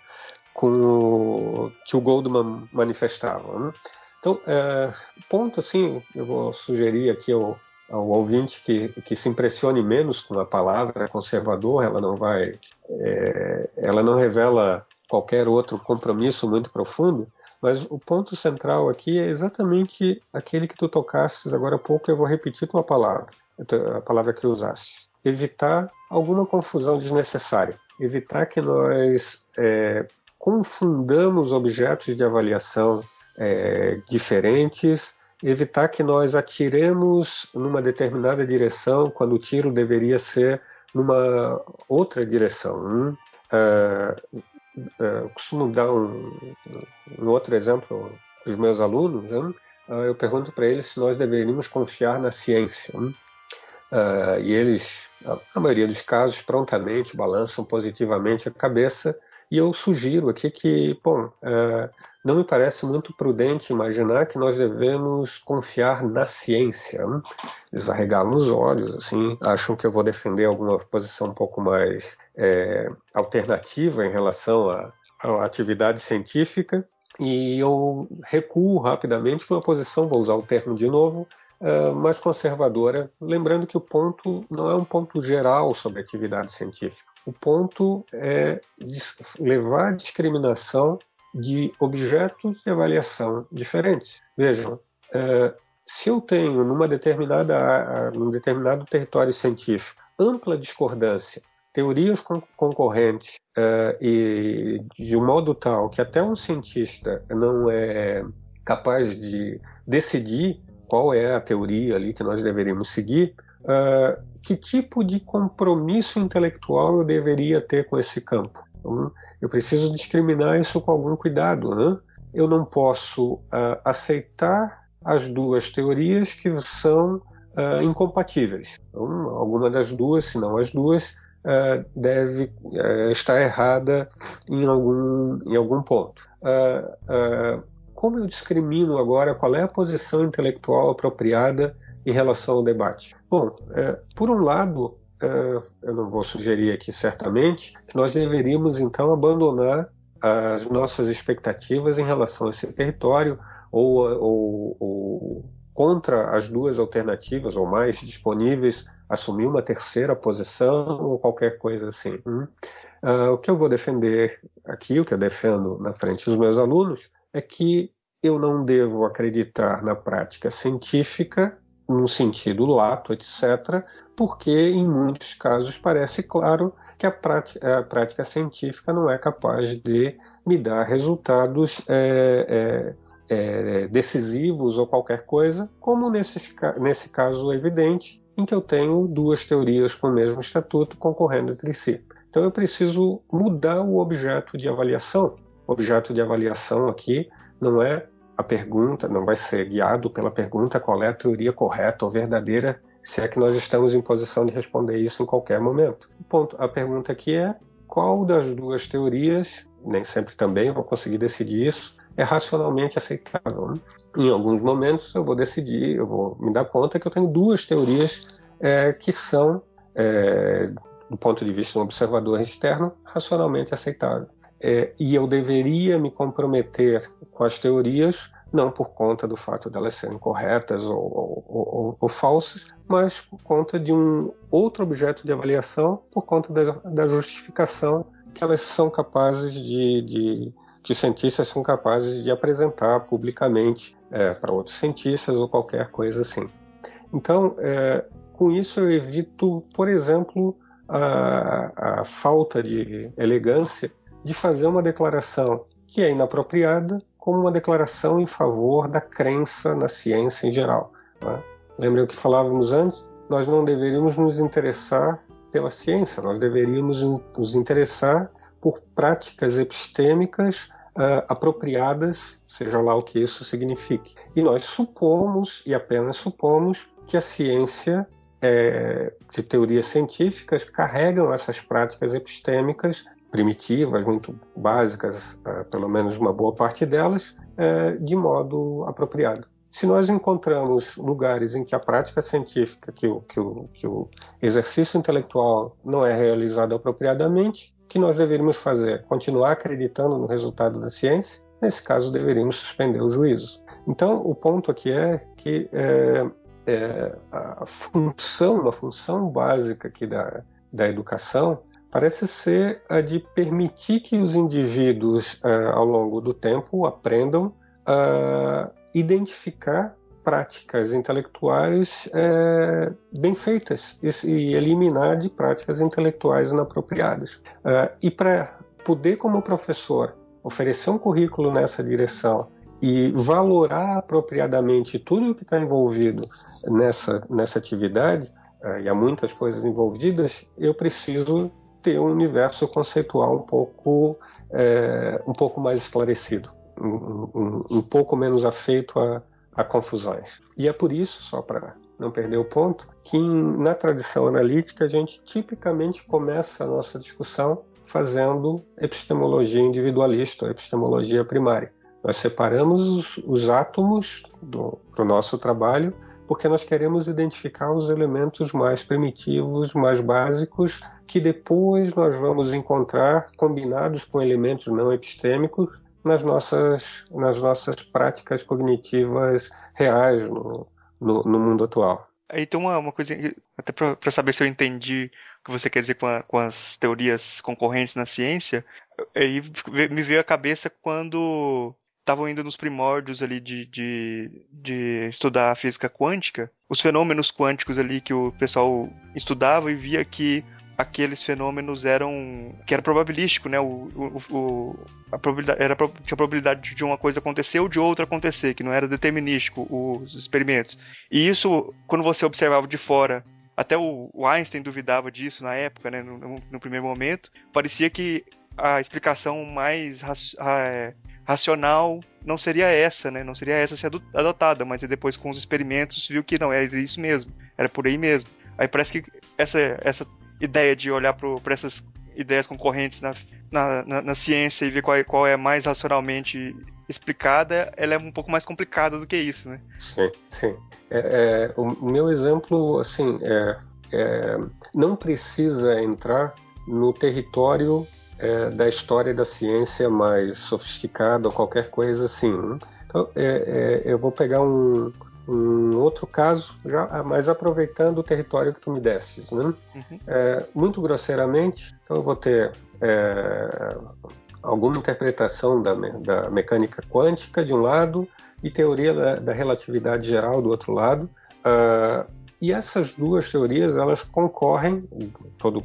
com o, que o Goldman manifestava. Né? Então, é, ponto assim, eu vou sugerir aqui ao, ao ouvinte que, que se impressione menos com a palavra conservador, ela não vai, é, ela não revela qualquer outro compromisso muito profundo, mas o ponto central aqui é exatamente aquele que tu tocasses agora há pouco, eu vou repetir tua palavra a palavra que usaste. Evitar alguma confusão desnecessária. Evitar que nós é, confundamos objetos de avaliação é, diferentes. Evitar que nós atiremos numa determinada direção quando o tiro deveria ser numa outra direção. Hum? Uh, uh, costumo dar um, um, outro exemplo para os meus alunos. Hum? Uh, eu pergunto para eles se nós deveríamos confiar na ciência. Hum? Uh, e eles, na maioria dos casos, prontamente balançam positivamente a cabeça. E eu sugiro aqui que, bom, uh, não me parece muito prudente imaginar que nós devemos confiar na ciência. Né? Eles arregalam os olhos, assim, acham que eu vou defender alguma posição um pouco mais é, alternativa em relação à, à atividade científica. E eu recuo rapidamente para uma posição, vou usar o termo de novo, uh, mais conservadora, lembrando que o ponto não é um ponto geral sobre atividade científica. O ponto é levar a discriminação de objetos de avaliação diferentes. Vejam, uh, se eu tenho numa determinada, num determinado território científico ampla discordância, teorias concorrentes uh, e de um modo tal que até um cientista não é capaz de decidir qual é a teoria ali que nós deveríamos seguir, uh, que tipo de compromisso intelectual eu deveria ter com esse campo? Então, eu preciso discriminar isso com algum cuidado. Né? Eu não posso uh, aceitar as duas teorias que são uh, incompatíveis. Então, alguma das duas, se não as duas, deve estar errada em algum, em algum ponto como eu discrimino agora qual é a posição intelectual apropriada em relação ao debate? Bom, é, por um lado, é, eu não vou sugerir aqui certamente, que nós deveríamos então abandonar as nossas expectativas em relação a esse território ou, ou, ou contra as duas alternativas ou mais disponíveis, assumir uma terceira posição ou qualquer coisa assim. Hum? Uh, o que eu vou defender aqui, o que eu defendo na frente dos meus alunos, é que eu não devo acreditar na prática científica, no sentido lato, etc., porque em muitos casos parece claro que a prática, a prática científica não é capaz de me dar resultados é, é, é, decisivos ou qualquer coisa, como nesse, nesse caso evidente, em que eu tenho duas teorias com o mesmo estatuto concorrendo entre si. Então eu preciso mudar o objeto de avaliação. O objeto de avaliação aqui não é a pergunta, não vai ser guiado pela pergunta qual é a teoria correta ou verdadeira, se é que nós estamos em posição de responder isso em qualquer momento. Ponto. A pergunta aqui é qual das duas teorias, nem sempre também vou conseguir decidir isso, é racionalmente aceitável. Né? Em alguns momentos eu vou decidir, eu vou me dar conta que eu tenho duas teorias é, que são, é, do ponto de vista de um observador externo, racionalmente aceitáveis é, e eu deveria me comprometer com as teorias, não por conta do fato de elas serem corretas ou, ou, ou, ou falsas, mas por conta de um outro objeto de avaliação, por conta da, da justificação que elas são capazes de, de, que os cientistas são capazes de apresentar publicamente é, para outros cientistas ou qualquer coisa assim. Então, é, com isso eu evito, por exemplo, a, a falta de elegância de fazer uma declaração que é inapropriada como uma declaração em favor da crença na ciência em geral. Né? O que falávamos antes? Nós não deveríamos nos interessar pela ciência, nós deveríamos nos interessar por práticas epistêmicas uh, apropriadas, seja lá o que isso signifique. E nós supomos, e apenas supomos, que a ciência é, de teorias científicas carregam essas práticas epistêmicas primitivas, muito básicas, é, pelo menos uma boa parte delas, é, de modo apropriado. Se nós encontramos lugares em que a prática científica, que o, que o, que o exercício intelectual não é realizado apropriadamente, o que nós deveríamos fazer? Continuar acreditando no resultado da ciência? Nesse caso, deveríamos suspender o juízo. Então, o ponto aqui é que é, é, a função, uma função básica aqui da, da educação parece ser a de permitir que os indivíduos, uh, ao longo do tempo, aprendam a identificar práticas intelectuais uh, bem feitas e, e, eliminar de práticas intelectuais inapropriadas. Uh, e para poder, como professor, oferecer um currículo nessa direção e valorar apropriadamente tudo o que está envolvido nessa, nessa atividade, uh, e há muitas coisas envolvidas, eu preciso ter um universo conceitual um pouco, é, um pouco mais esclarecido, um, um, um pouco menos afeito a, a, confusões. E é por isso, só para não perder o ponto, que na tradição analítica a gente tipicamente começa a nossa discussão fazendo epistemologia individualista, epistemologia primária. Nós separamos os, os átomos para o nosso trabalho porque nós queremos identificar os elementos mais primitivos, mais básicos, que depois nós vamos encontrar combinados com elementos não epistêmicos nas nossas, nas nossas práticas cognitivas reais no, no, no mundo atual. Tem uma, uma coisa, até para saber se eu entendi o que você quer dizer com, a, com as teorias concorrentes na ciência, aí me veio à cabeça quando estavam ainda nos primórdios ali de, de, de estudar a física quântica, os fenômenos quânticos ali que o pessoal estudava e via que aqueles fenômenos eram que era probabilístico, né? O, o, o a probabilidade era tinha a probabilidade de uma coisa acontecer ou de outra acontecer, que não era determinístico os experimentos. E isso, quando você observava de fora, até o, Einstein duvidava disso na época, né? No, no primeiro momento, parecia que a explicação mais é, racional não seria essa, né? Não seria essa ser adotada, mas depois com os experimentos viu que não, era isso mesmo, era por aí mesmo. Aí parece que essa, essa ideia de olhar para essas ideias concorrentes na, na, na, na, ciência e ver qual, é, qual é mais racionalmente explicada, ela é um pouco mais complicada do que isso, né? Sim, sim. É, é, o meu exemplo, assim, é, é não precisa entrar no território é, da história da ciência mais sofisticada ou qualquer coisa assim. Né? Então, é, é, eu vou pegar um, um, outro caso, já mais aproveitando o território que tu me destes. Né? Uhum. É, muito grosseiramente, então eu vou ter é, alguma interpretação da, da, mecânica quântica de um lado e teoria da, da relatividade geral do outro lado. Uh, e essas duas teorias elas concorrem, todo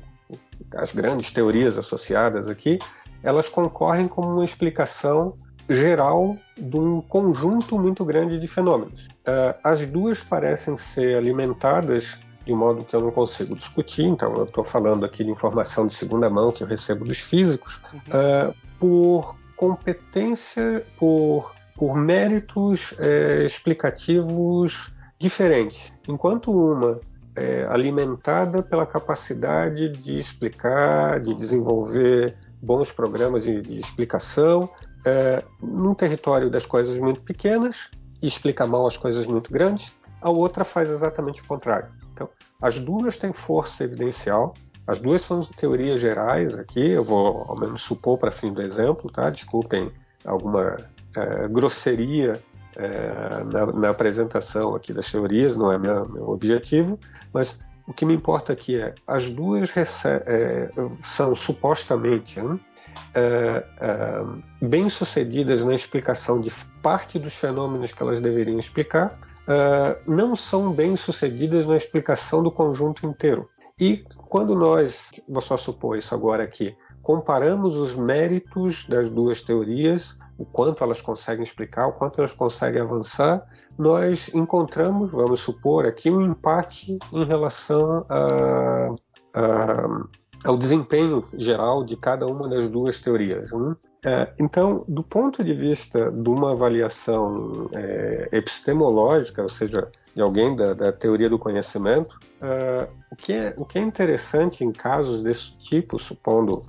as grandes teorias associadas aqui, elas concorrem como uma explicação geral de um conjunto muito grande de fenômenos. Uh, as duas parecem ser alimentadas de modo que eu não consigo discutir, então eu estou falando aqui de informação de segunda mão que eu recebo dos físicos, uh, por competência, por, por méritos uh, explicativos diferentes. Enquanto uma é, alimentada pela capacidade de explicar, de desenvolver bons programas de, de explicação é, num território das coisas muito pequenas e explica mal as coisas muito grandes. A outra faz exatamente o contrário. Então, as duas têm força evidencial, as duas são teorias gerais aqui, eu vou ao menos supor para fim do exemplo, tá? Desculpem alguma é, grosseria é, na, na, apresentação aqui das teorias, não é meu, objetivo, mas o que me importa aqui é as duas é, são supostamente né, é, é, bem sucedidas na explicação de parte dos fenômenos que elas deveriam explicar, é, não são bem sucedidas na explicação do conjunto inteiro. E quando nós, vou só supor isso agora aqui, comparamos os méritos das duas teorias, o quanto elas conseguem explicar, o quanto elas conseguem avançar, nós encontramos, vamos supor aqui, um empate em relação a, a, ao desempenho geral de cada uma das duas teorias. Né? É, então, do ponto de vista de uma avaliação é, epistemológica, ou seja, de alguém da, da teoria do conhecimento. Uh, o, que é, o que é interessante em casos desse tipo, supondo,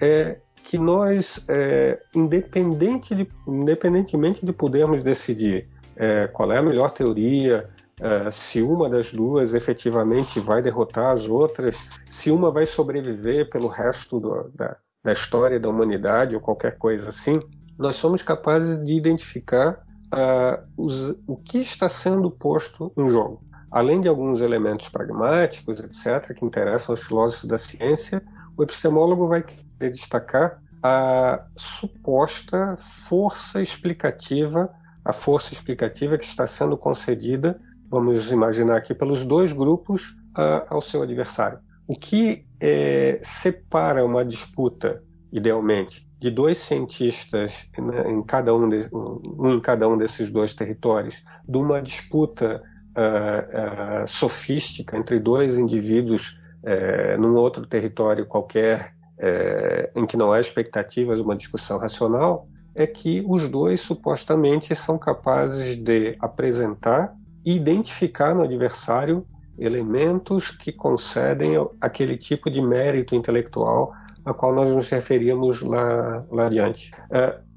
é que nós, é, independente de, independentemente de podermos decidir é, qual é a melhor teoria, é, se uma das duas efetivamente vai derrotar as outras, se uma vai sobreviver pelo resto do, da, da história da humanidade ou qualquer coisa assim, nós somos capazes de identificar uh, os, o que está sendo posto em jogo. Além de alguns elementos pragmáticos, etc., que interessam aos filósofos da ciência, o epistemólogo vai querer destacar a suposta força explicativa, a força explicativa que está sendo concedida, vamos imaginar aqui, pelos dois grupos uh, ao seu adversário. O que é, separa uma disputa, idealmente, de dois cientistas né, em cada um, de, um em cada um desses dois territórios, de uma disputa uh, uh, sofística entre dois indivíduos uh, num outro território qualquer, uh, em que não há expectativas uma discussão racional, é que os dois supostamente são capazes de apresentar e identificar no adversário elementos que concedem aquele tipo de mérito intelectual a qual nós nos referíamos lá, lá adiante. Uh,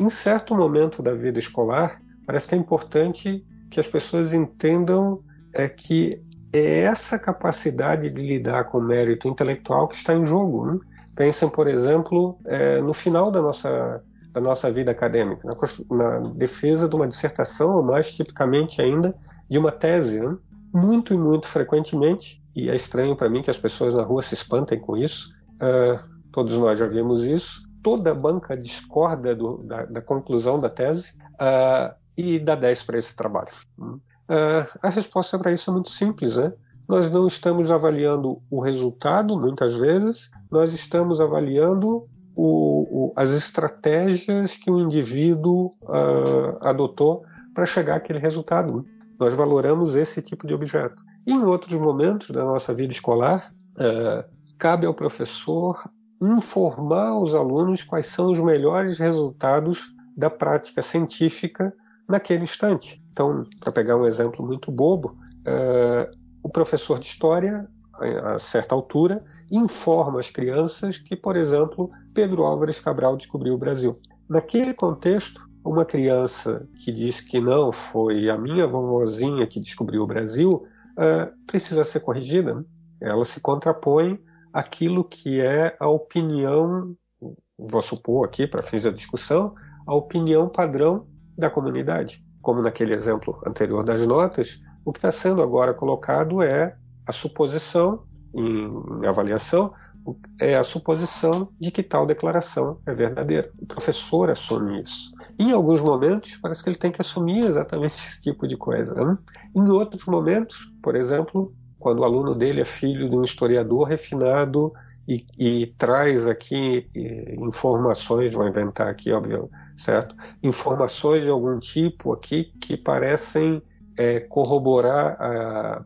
em certo momento da vida escolar, parece que é importante que as pessoas entendam é, que é essa capacidade de lidar com o mérito intelectual que está em jogo. Né? Pensem, por exemplo, é, no final da nossa, da nossa vida acadêmica, na, na, defesa de uma dissertação, ou mais tipicamente ainda, de uma tese. Né? Muito e muito frequentemente, e é estranho para mim que as pessoas na rua se espantem com isso, uh, todos nós já vimos isso, toda a banca discorda do, da, da, conclusão da tese uh, e dá 10 para esse trabalho. Uh, a resposta para isso é muito simples, né? Nós não estamos avaliando o resultado, muitas vezes, nós estamos avaliando o, o, as estratégias que o indivíduo adotou para chegar àquele resultado. Nós valoramos esse tipo de objeto. Em outros momentos da nossa vida escolar, cabe ao professor informar os alunos quais são os melhores resultados da prática científica naquele instante. Então, para pegar um exemplo muito bobo, é, o professor de história, a certa altura, informa as crianças que, por exemplo, Pedro Álvares Cabral descobriu o Brasil. Naquele contexto, uma criança que diz que não foi a minha vovozinha que descobriu o Brasil uh, precisa ser corrigida. Né? Ela se contrapõe àquilo que é a opinião, vou supor aqui para fins da discussão, a opinião padrão da comunidade. Como naquele exemplo anterior das notas, o que está sendo agora colocado é a suposição em avaliação é a suposição de que tal declaração é verdadeira. O professor assume isso. Em alguns momentos, parece que ele tem que assumir exatamente esse tipo de coisa. Né? Em outros momentos, por exemplo, quando o aluno dele é filho de um historiador refinado e, e traz aqui informações, vou inventar aqui, óbvio, certo? Informações de algum tipo aqui que parecem é, corroborar a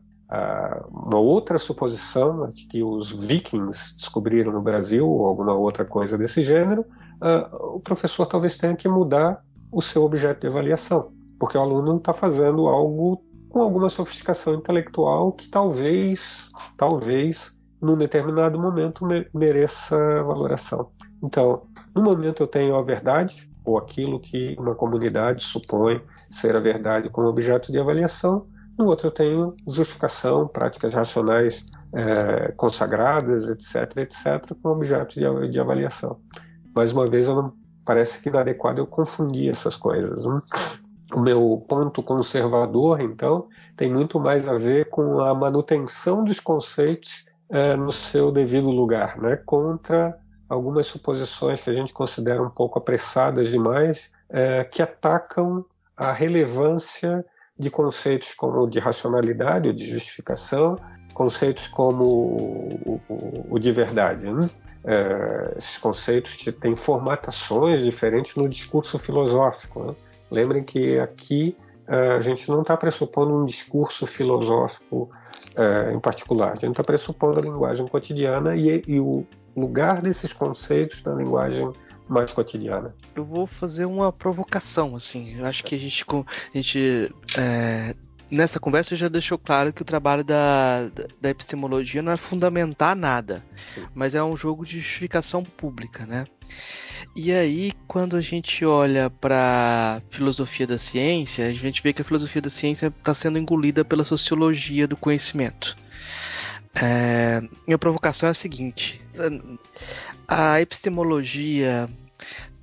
uma outra suposição de que os vikings descobriram no Brasil ou alguma outra coisa desse gênero, uh, o professor talvez tenha que mudar o seu objeto de avaliação, porque o aluno está fazendo algo com alguma sofisticação intelectual que talvez, talvez, num determinado momento mereça valoração. Então, no momento eu tenho a verdade ou aquilo que uma comunidade supõe ser a verdade como objeto de avaliação, no outro eu tenho justificação, práticas racionais é, consagradas, etc., etc., como objeto de, de, avaliação. Mais uma vez, não, parece que inadequado eu confundir essas coisas. Né? O meu ponto conservador, então, tem muito mais a ver com a manutenção dos conceitos é, no seu devido lugar, né? contra algumas suposições que a gente considera um pouco apressadas demais, é, que atacam a relevância de conceitos como de racionalidade de justificação, conceitos como o, o, o de verdade. Né? É, esses conceitos têm formatações diferentes no discurso filosófico. Né? Lembrem que aqui é, a gente não está pressupondo um discurso filosófico é, em particular, a gente está pressupondo a linguagem cotidiana e, e o lugar desses conceitos na linguagem mais cotidiana. Eu vou fazer uma provocação, assim. Eu acho que a gente, a gente é, nessa conversa já deixou claro que o trabalho da, da epistemologia não é fundamentar nada, mas é um jogo de justificação pública, né? E aí, quando a gente olha para filosofia da ciência, a gente vê que a filosofia da ciência está sendo engolida pela sociologia do conhecimento. É, minha provocação é a seguinte: a epistemologia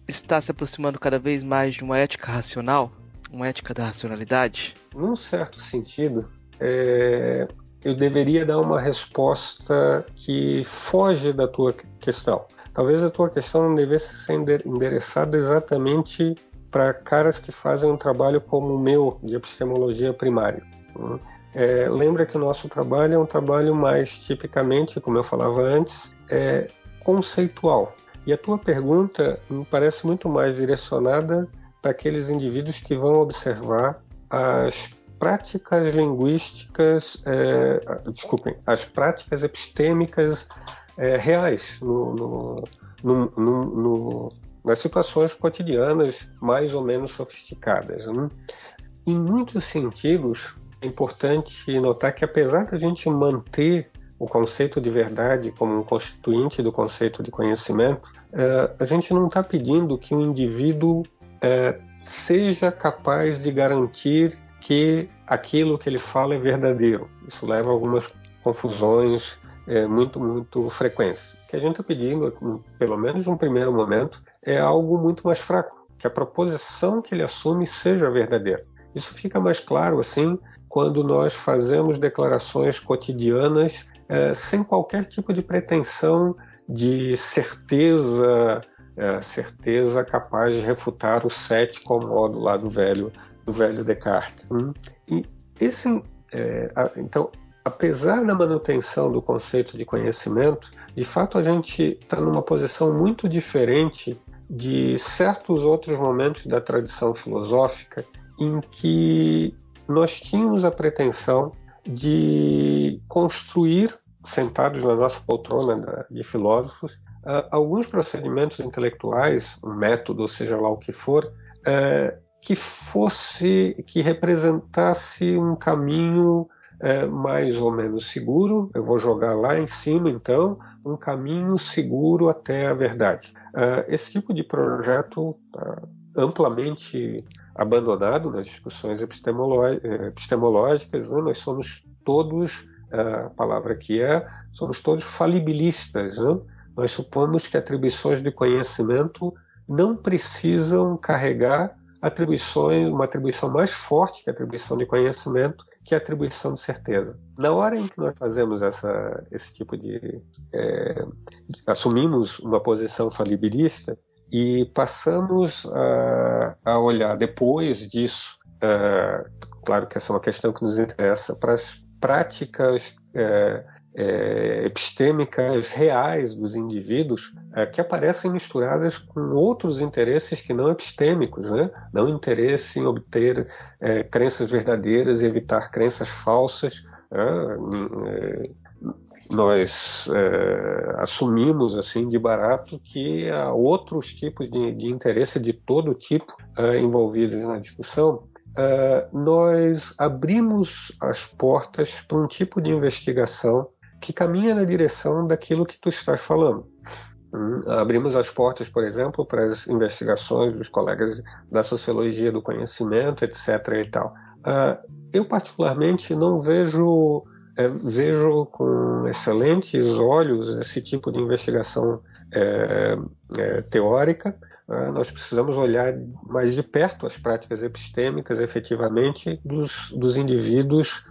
está se aproximando cada vez mais de uma ética racional, uma ética da racionalidade? Num certo sentido, é, eu deveria dar uma resposta que foge da tua questão. Talvez a tua questão não devesse ser endereçada exatamente para caras que fazem um trabalho como o meu de epistemologia primária. Né? É, lembra que o nosso trabalho é um trabalho mais tipicamente, como eu falava antes, é, conceitual. E a tua pergunta me parece muito mais direcionada para aqueles indivíduos que vão observar as práticas linguísticas, é, desculpem, as práticas epistêmicas é, reais no, no, no, nas situações cotidianas mais ou menos sofisticadas. Né? Em muitos sentidos, é importante notar que apesar de a gente manter o conceito de verdade como um constituinte do conceito de conhecimento, é, a gente não está pedindo que o indivíduo é, seja capaz de garantir que aquilo que ele fala é verdadeiro. Isso leva a algumas confusões é, muito, muito frequentes. O que a gente está pedindo, pelo menos num primeiro momento, é algo muito mais fraco, que a proposição que ele assume seja verdadeira. Isso fica mais claro assim quando nós fazemos declarações cotidianas é, sem qualquer tipo de pretensão de certeza, é, certeza capaz de refutar o cético ao modo lá do velho, do velho Descartes. Hum? E esse, é, então, apesar da manutenção do conceito de conhecimento, de fato a gente está numa posição muito diferente de certos outros momentos da tradição filosófica em que nós tínhamos a pretensão de construir, sentados na nossa poltrona de filósofos, alguns procedimentos intelectuais, um método, seja lá o que for, que fosse, que representasse um caminho é, mais ou menos seguro. Eu vou jogar lá em cima, então, um caminho seguro até a verdade. Uh, esse tipo de projeto uh, amplamente abandonado nas discussões epistemológicas, né? nós somos todos, a palavra que é, somos todos falibilistas. Né? Nós supomos que atribuições de conhecimento não precisam carregar atribuições, uma atribuição mais forte que a atribuição de conhecimento, que a atribuição de certeza. Na hora em que nós fazemos essa, esse tipo de. É, assumimos uma posição falibilista e passamos a, a olhar depois disso, é, claro que essa é uma questão que nos interessa, para as práticas é, é, epistêmicas reais dos indivíduos é, que aparecem misturadas com outros interesses que não epistêmicos, né? não interesse em obter é, crenças verdadeiras e evitar crenças falsas. É, nós é, assumimos assim de barato que há outros tipos de, de interesse de todo tipo é, envolvidos na discussão Uh, nós abrimos as portas para um tipo de investigação que caminha na direção daquilo que tu estás falando. Hum, abrimos as portas, por exemplo, para as investigações dos colegas da sociologia do conhecimento, etc. E tal. Uh, eu particularmente não vejo é, vejo com excelentes olhos esse tipo de investigação é, é, teórica. Uh, nós precisamos olhar mais de perto as práticas epistêmicas, efetivamente, dos, dos indivíduos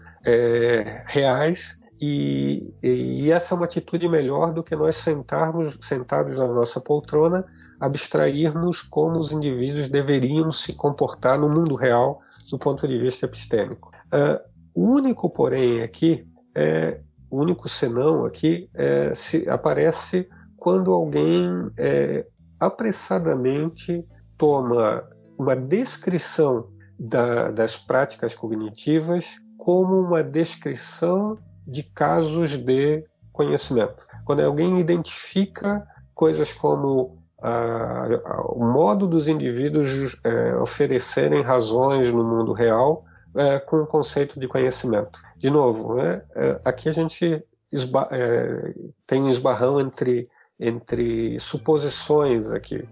reais e, e, essa é uma atitude melhor do que nós sentarmos sentados na nossa poltrona, abstrairmos como os indivíduos deveriam se comportar no mundo real do ponto de vista epistêmico. Uh, o único, porém, aqui, é, o único senão aqui é, se aparece quando alguém é, apressadamente toma uma descrição da, das práticas cognitivas como uma descrição de casos de conhecimento. Quando alguém identifica coisas como o modo dos indivíduos é, oferecerem razões no mundo real é, com o conceito de conhecimento. De novo, né, é, aqui a gente esba tem um esbarrão entre, entre suposições aqui.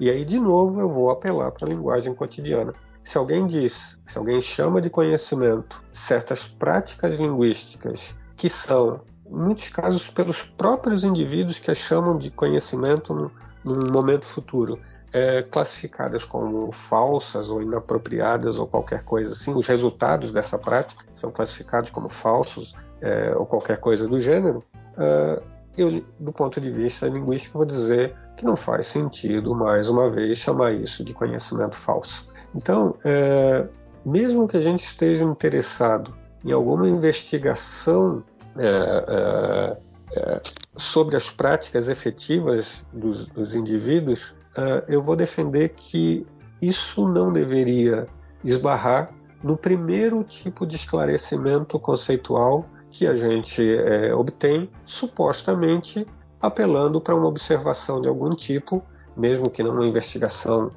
E aí, de novo, eu vou apelar para a linguagem cotidiana. Se alguém diz, se alguém chama de conhecimento certas práticas linguísticas que são, em muitos casos, pelos próprios indivíduos que as chamam de conhecimento num momento futuro, é, classificadas como falsas ou inapropriadas ou qualquer coisa assim, os resultados dessa prática são classificados como falsos é, ou qualquer coisa do gênero, é, eu, do ponto de vista linguístico, vou dizer que não faz sentido, mais uma vez, chamar isso de conhecimento falso. Então, é, mesmo que a gente esteja interessado em alguma investigação é, é, é sobre as práticas efetivas dos, dos indivíduos, uh, eu vou defender que isso não deveria esbarrar no primeiro tipo de esclarecimento conceitual que a gente é, obtém, supostamente apelando para uma observação de algum tipo, mesmo que não uma investigação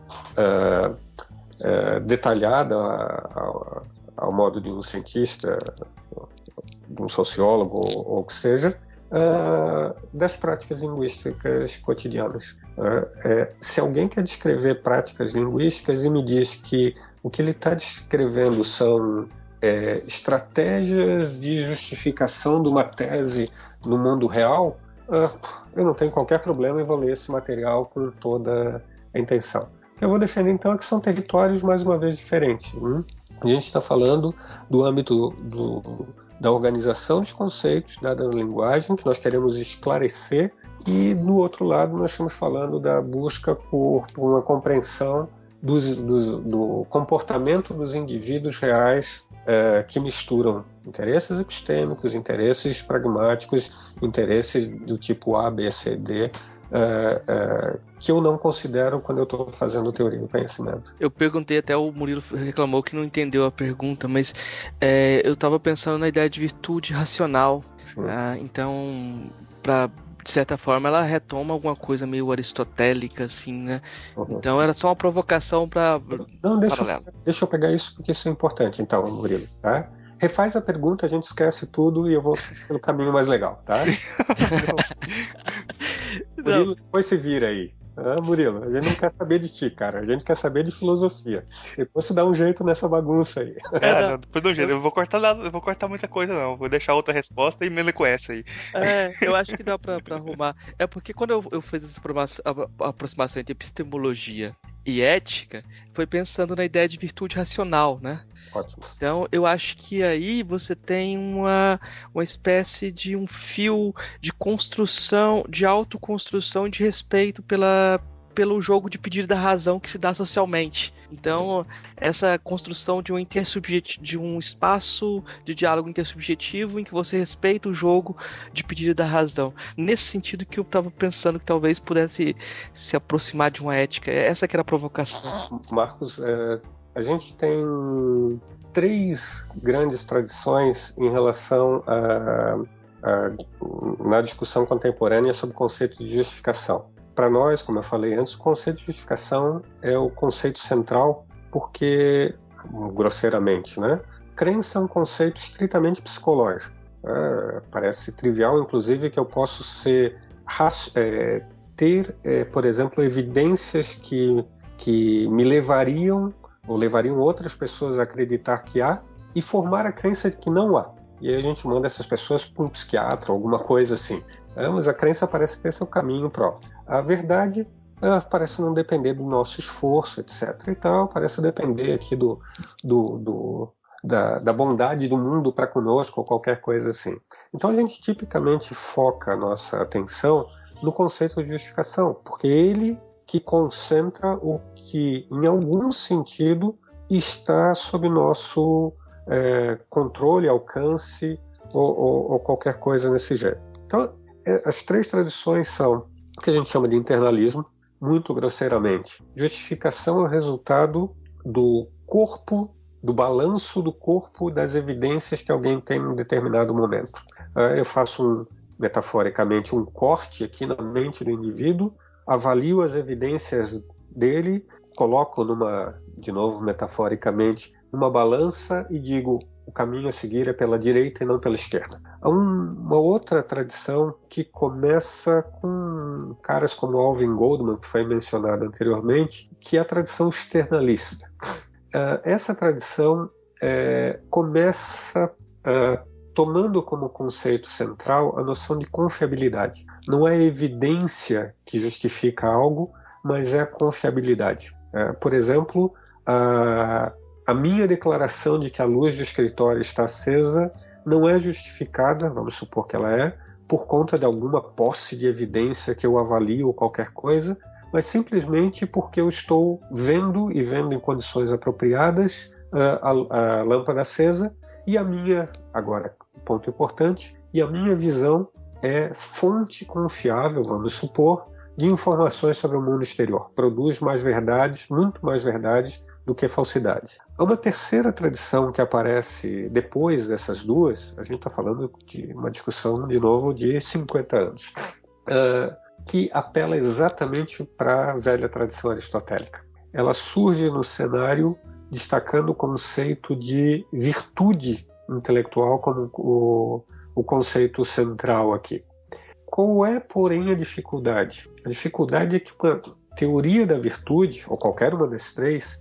uh, detalhada ao, ao modo de um cientista, de um sociólogo ou o que seja, uh, das práticas linguísticas cotidianas. Uh, é, se alguém quer descrever práticas linguísticas e me diz que o que ele está descrevendo são é, estratégias de justificação de uma tese no mundo real, uh, eu não tenho qualquer problema em vou ler esse material com toda a intenção. Eu vou defender então é que são territórios mais uma vez diferentes. Hum? A gente está falando do âmbito do, da organização de conceitos dada na linguagem, que nós queremos esclarecer, e do outro lado nós estamos falando da busca por, por uma compreensão dos, dos, do comportamento dos indivíduos reais é, que misturam interesses epistêmicos, interesses pragmáticos, interesses do tipo A, B, C, D, é, é, que eu não considero quando eu estou fazendo teoria do conhecimento. Eu perguntei até o Murilo reclamou que não entendeu a pergunta, mas é, eu estava pensando na ideia de virtude racional. Ah, então, para de certa forma ela retoma alguma coisa meio aristotélica assim, né? Uhum. Então era só uma provocação para não deixa, deixa eu pegar isso porque isso é importante, então, Murilo, tá? refaz a pergunta, a gente esquece tudo e eu vou pelo caminho mais legal, tá? Murilo, depois se vira aí. Ah, Murilo, a gente não quer saber de ti, cara. A gente quer saber de filosofia. Depois tu dá um jeito nessa bagunça aí. É, não, depois dá um jeito. Eu vou cortar nada, eu vou cortar muita coisa, não. Vou deixar outra resposta e me com essa aí. É, eu acho que dá pra, pra arrumar. É porque quando eu, eu fiz essa aproximação entre epistemologia e ética, foi pensando na ideia de virtude racional, né? Ótimo. Então, eu acho que aí você tem uma, uma espécie de um fio de construção, de autoconstrução de respeito pela, pelo jogo de pedir da razão que se dá socialmente. Então, essa construção de um de um espaço de diálogo intersubjetivo em que você respeita o jogo de pedir da razão. Nesse sentido que eu estava pensando que talvez pudesse se aproximar de uma ética. Essa que era a provocação. Marcos, é, a gente tem três grandes tradições em relação a, a na discussão contemporânea sobre o conceito de justificação. Para nós, como eu falei antes, o conceito de justificação é o conceito central porque, grosseiramente, né? Crença é um conceito estritamente psicológico. É, parece trivial, inclusive, que eu posso ser é, ter, é, por exemplo, evidências que, que me levariam ou levariam outras pessoas a acreditar que há e formar a crença de que não há. E aí a gente manda essas pessoas para um psiquiatra, alguma coisa assim. É, mas a crença parece ter seu caminho próprio. A verdade é, parece não depender do nosso esforço, etc. E tal, parece depender aqui do, do, do da, da, bondade do mundo para conosco ou qualquer coisa assim. Então a gente tipicamente foca a nossa atenção no conceito de justificação, porque ele que concentra o que, em algum sentido, está sob nosso é, controle, alcance ou, ou, ou, qualquer coisa nesse jeito. Então, as três tradições são o que a gente chama de internalismo, muito grosseiramente. Justificação é o resultado do corpo, do balanço do corpo das evidências que alguém tem em determinado momento. É, eu faço um, metaforicamente um corte aqui na mente do indivíduo, avalio as evidências dele, coloco numa, de novo metaforicamente, uma balança e digo caminho a seguir é pela direita e não pela esquerda. Há um, uma outra tradição que começa com caras como Alvin Goldman, que foi mencionado anteriormente, que é a tradição externalista. Uh, essa tradição uh, começa uh, tomando como conceito central a noção de confiabilidade. Não é evidência que justifica algo, mas é a confiabilidade. É, por exemplo, a, a minha declaração de que a luz do escritório está acesa não é justificada, vamos supor que ela é, por conta de alguma posse de evidência que eu avalio ou qualquer coisa, mas simplesmente porque eu estou vendo e vendo em condições apropriadas a, a, a lâmpada acesa e a minha, agora, ponto importante, e a minha visão é fonte confiável, vamos supor, de informações sobre o mundo exterior. Produz mais verdades, muito mais verdades do que falsidades. Há uma terceira tradição que aparece depois dessas duas, a gente está falando de uma discussão, de novo, de 50 anos, uh, que apela exatamente para a velha tradição aristotélica. Ela surge no cenário destacando o conceito de virtude intelectual como o, o conceito central aqui. Qual é, porém, a dificuldade? A dificuldade é que uma teoria da virtude, ou qualquer uma das três,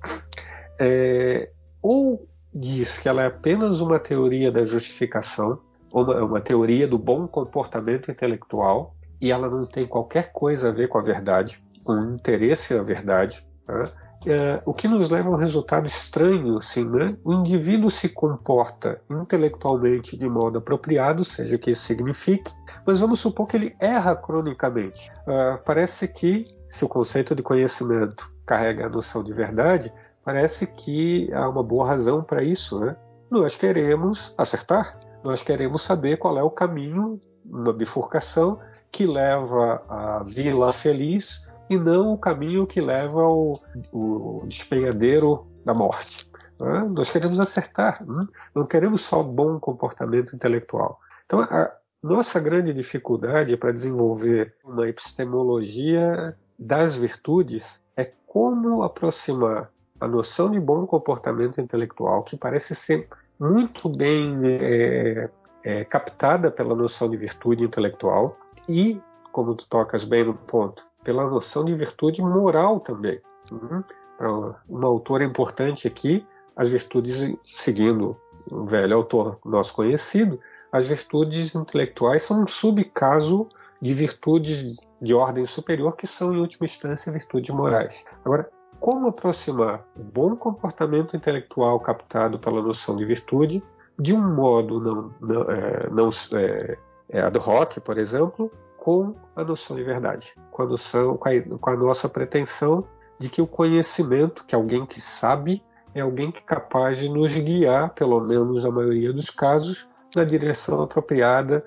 é, ou diz que ela é apenas uma teoria da justificação, uma, uma teoria do bom comportamento intelectual, e ela não tem qualquer coisa a ver com a verdade, com interesse à verdade. Né? é, o que nos leva a um resultado estranho, assim, né? O indivíduo se comporta intelectualmente de modo apropriado, seja o que isso signifique, mas vamos supor que ele erra cronicamente. Uh, parece que, se o conceito de conhecimento carrega a noção de verdade, parece que há uma boa razão para isso, né? Nós queremos acertar, nós queremos saber qual é o caminho, uma bifurcação que leva à vila feliz e não o caminho que leva ao, ao despenhadeiro da morte. Né? Nós queremos acertar, né? não queremos só bom comportamento intelectual. Então, a nossa grande dificuldade para desenvolver uma epistemologia das virtudes é como aproximar a noção de bom comportamento intelectual, que parece ser muito bem é, é, captada pela noção de virtude intelectual, e, como tu tocas bem no ponto, pela noção de virtude moral também. Uhum. Para uma autora importante aqui, as virtudes, seguindo um velho autor nosso conhecido, as virtudes intelectuais são um subcaso de virtudes de ordem superior, que são, em última instância, virtudes morais. Agora, como aproximar o bom comportamento intelectual captado pela noção de virtude de um modo não, não, é, não é, é ad hoc, por exemplo, com a noção de verdade, com a, noção, com a, com a nossa pretensão de que o conhecimento, que alguém que sabe, é alguém que é capaz de nos guiar, pelo menos na maioria dos casos, na direção apropriada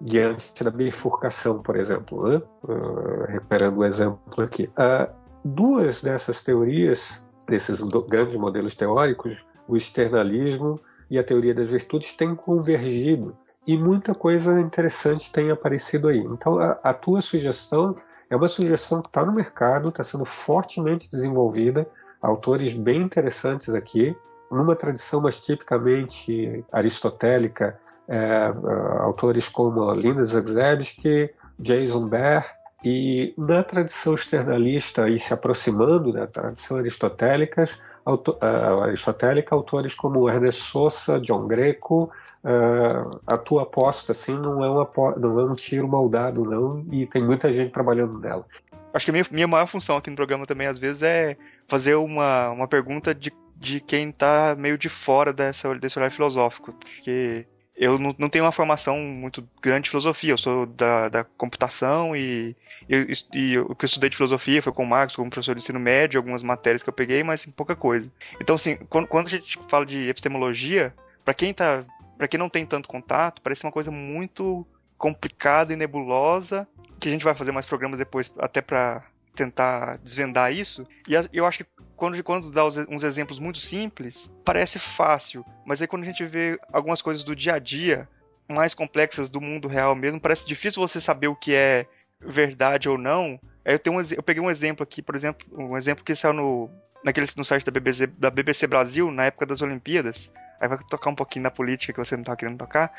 diante da bifurcação, por exemplo. Né? Uh, recuperando o exemplo aqui. Uh, duas dessas teorias, desses grandes modelos teóricos, o externalismo e a teoria das virtudes, têm convergido e muita coisa interessante tem aparecido aí. Então, a, a tua sugestão é uma sugestão que está no mercado, está sendo fortemente desenvolvida, autores bem interessantes aqui, numa tradição mais tipicamente aristotélica, é, é autores como Linda Zagzebski, Jason Bear, e na tradição externalista, e se aproximando da tradição aristotélica, auto, uh, aristotélica autores como Ernest Sosa, John Greco, uh, a tua aposta assim não é, uma, não é um tiro maldado não e tem muita gente trabalhando nela. Acho que a minha, minha maior função aqui no programa também às vezes é fazer uma, uma pergunta de, de quem está meio de fora dessa, desse olhar filosófico, porque eu não, não, tenho uma formação muito grande de filosofia, eu sou da, da computação e, e, e, o que eu estudei de filosofia foi com o Marcos, como professor de ensino médio, algumas matérias que eu peguei, mas assim, pouca coisa. Então, assim, quando, quando a gente fala de epistemologia, para quem tá para quem não tem tanto contato, parece uma coisa muito complicada e nebulosa, que a gente vai fazer mais programas depois até para tentar desvendar isso. E eu acho que quando, quando dá uns exemplos muito simples, parece fácil, mas aí quando a gente vê algumas coisas do dia a dia, mais complexas do mundo real mesmo, parece difícil você saber o que é verdade ou não. Eu, tenho um, eu peguei um exemplo aqui, por exemplo, um exemplo que saiu no naquele, no site da BBC, da BBC Brasil, na época das Olimpíadas, aí vai tocar um pouquinho na política que você não tá querendo tocar,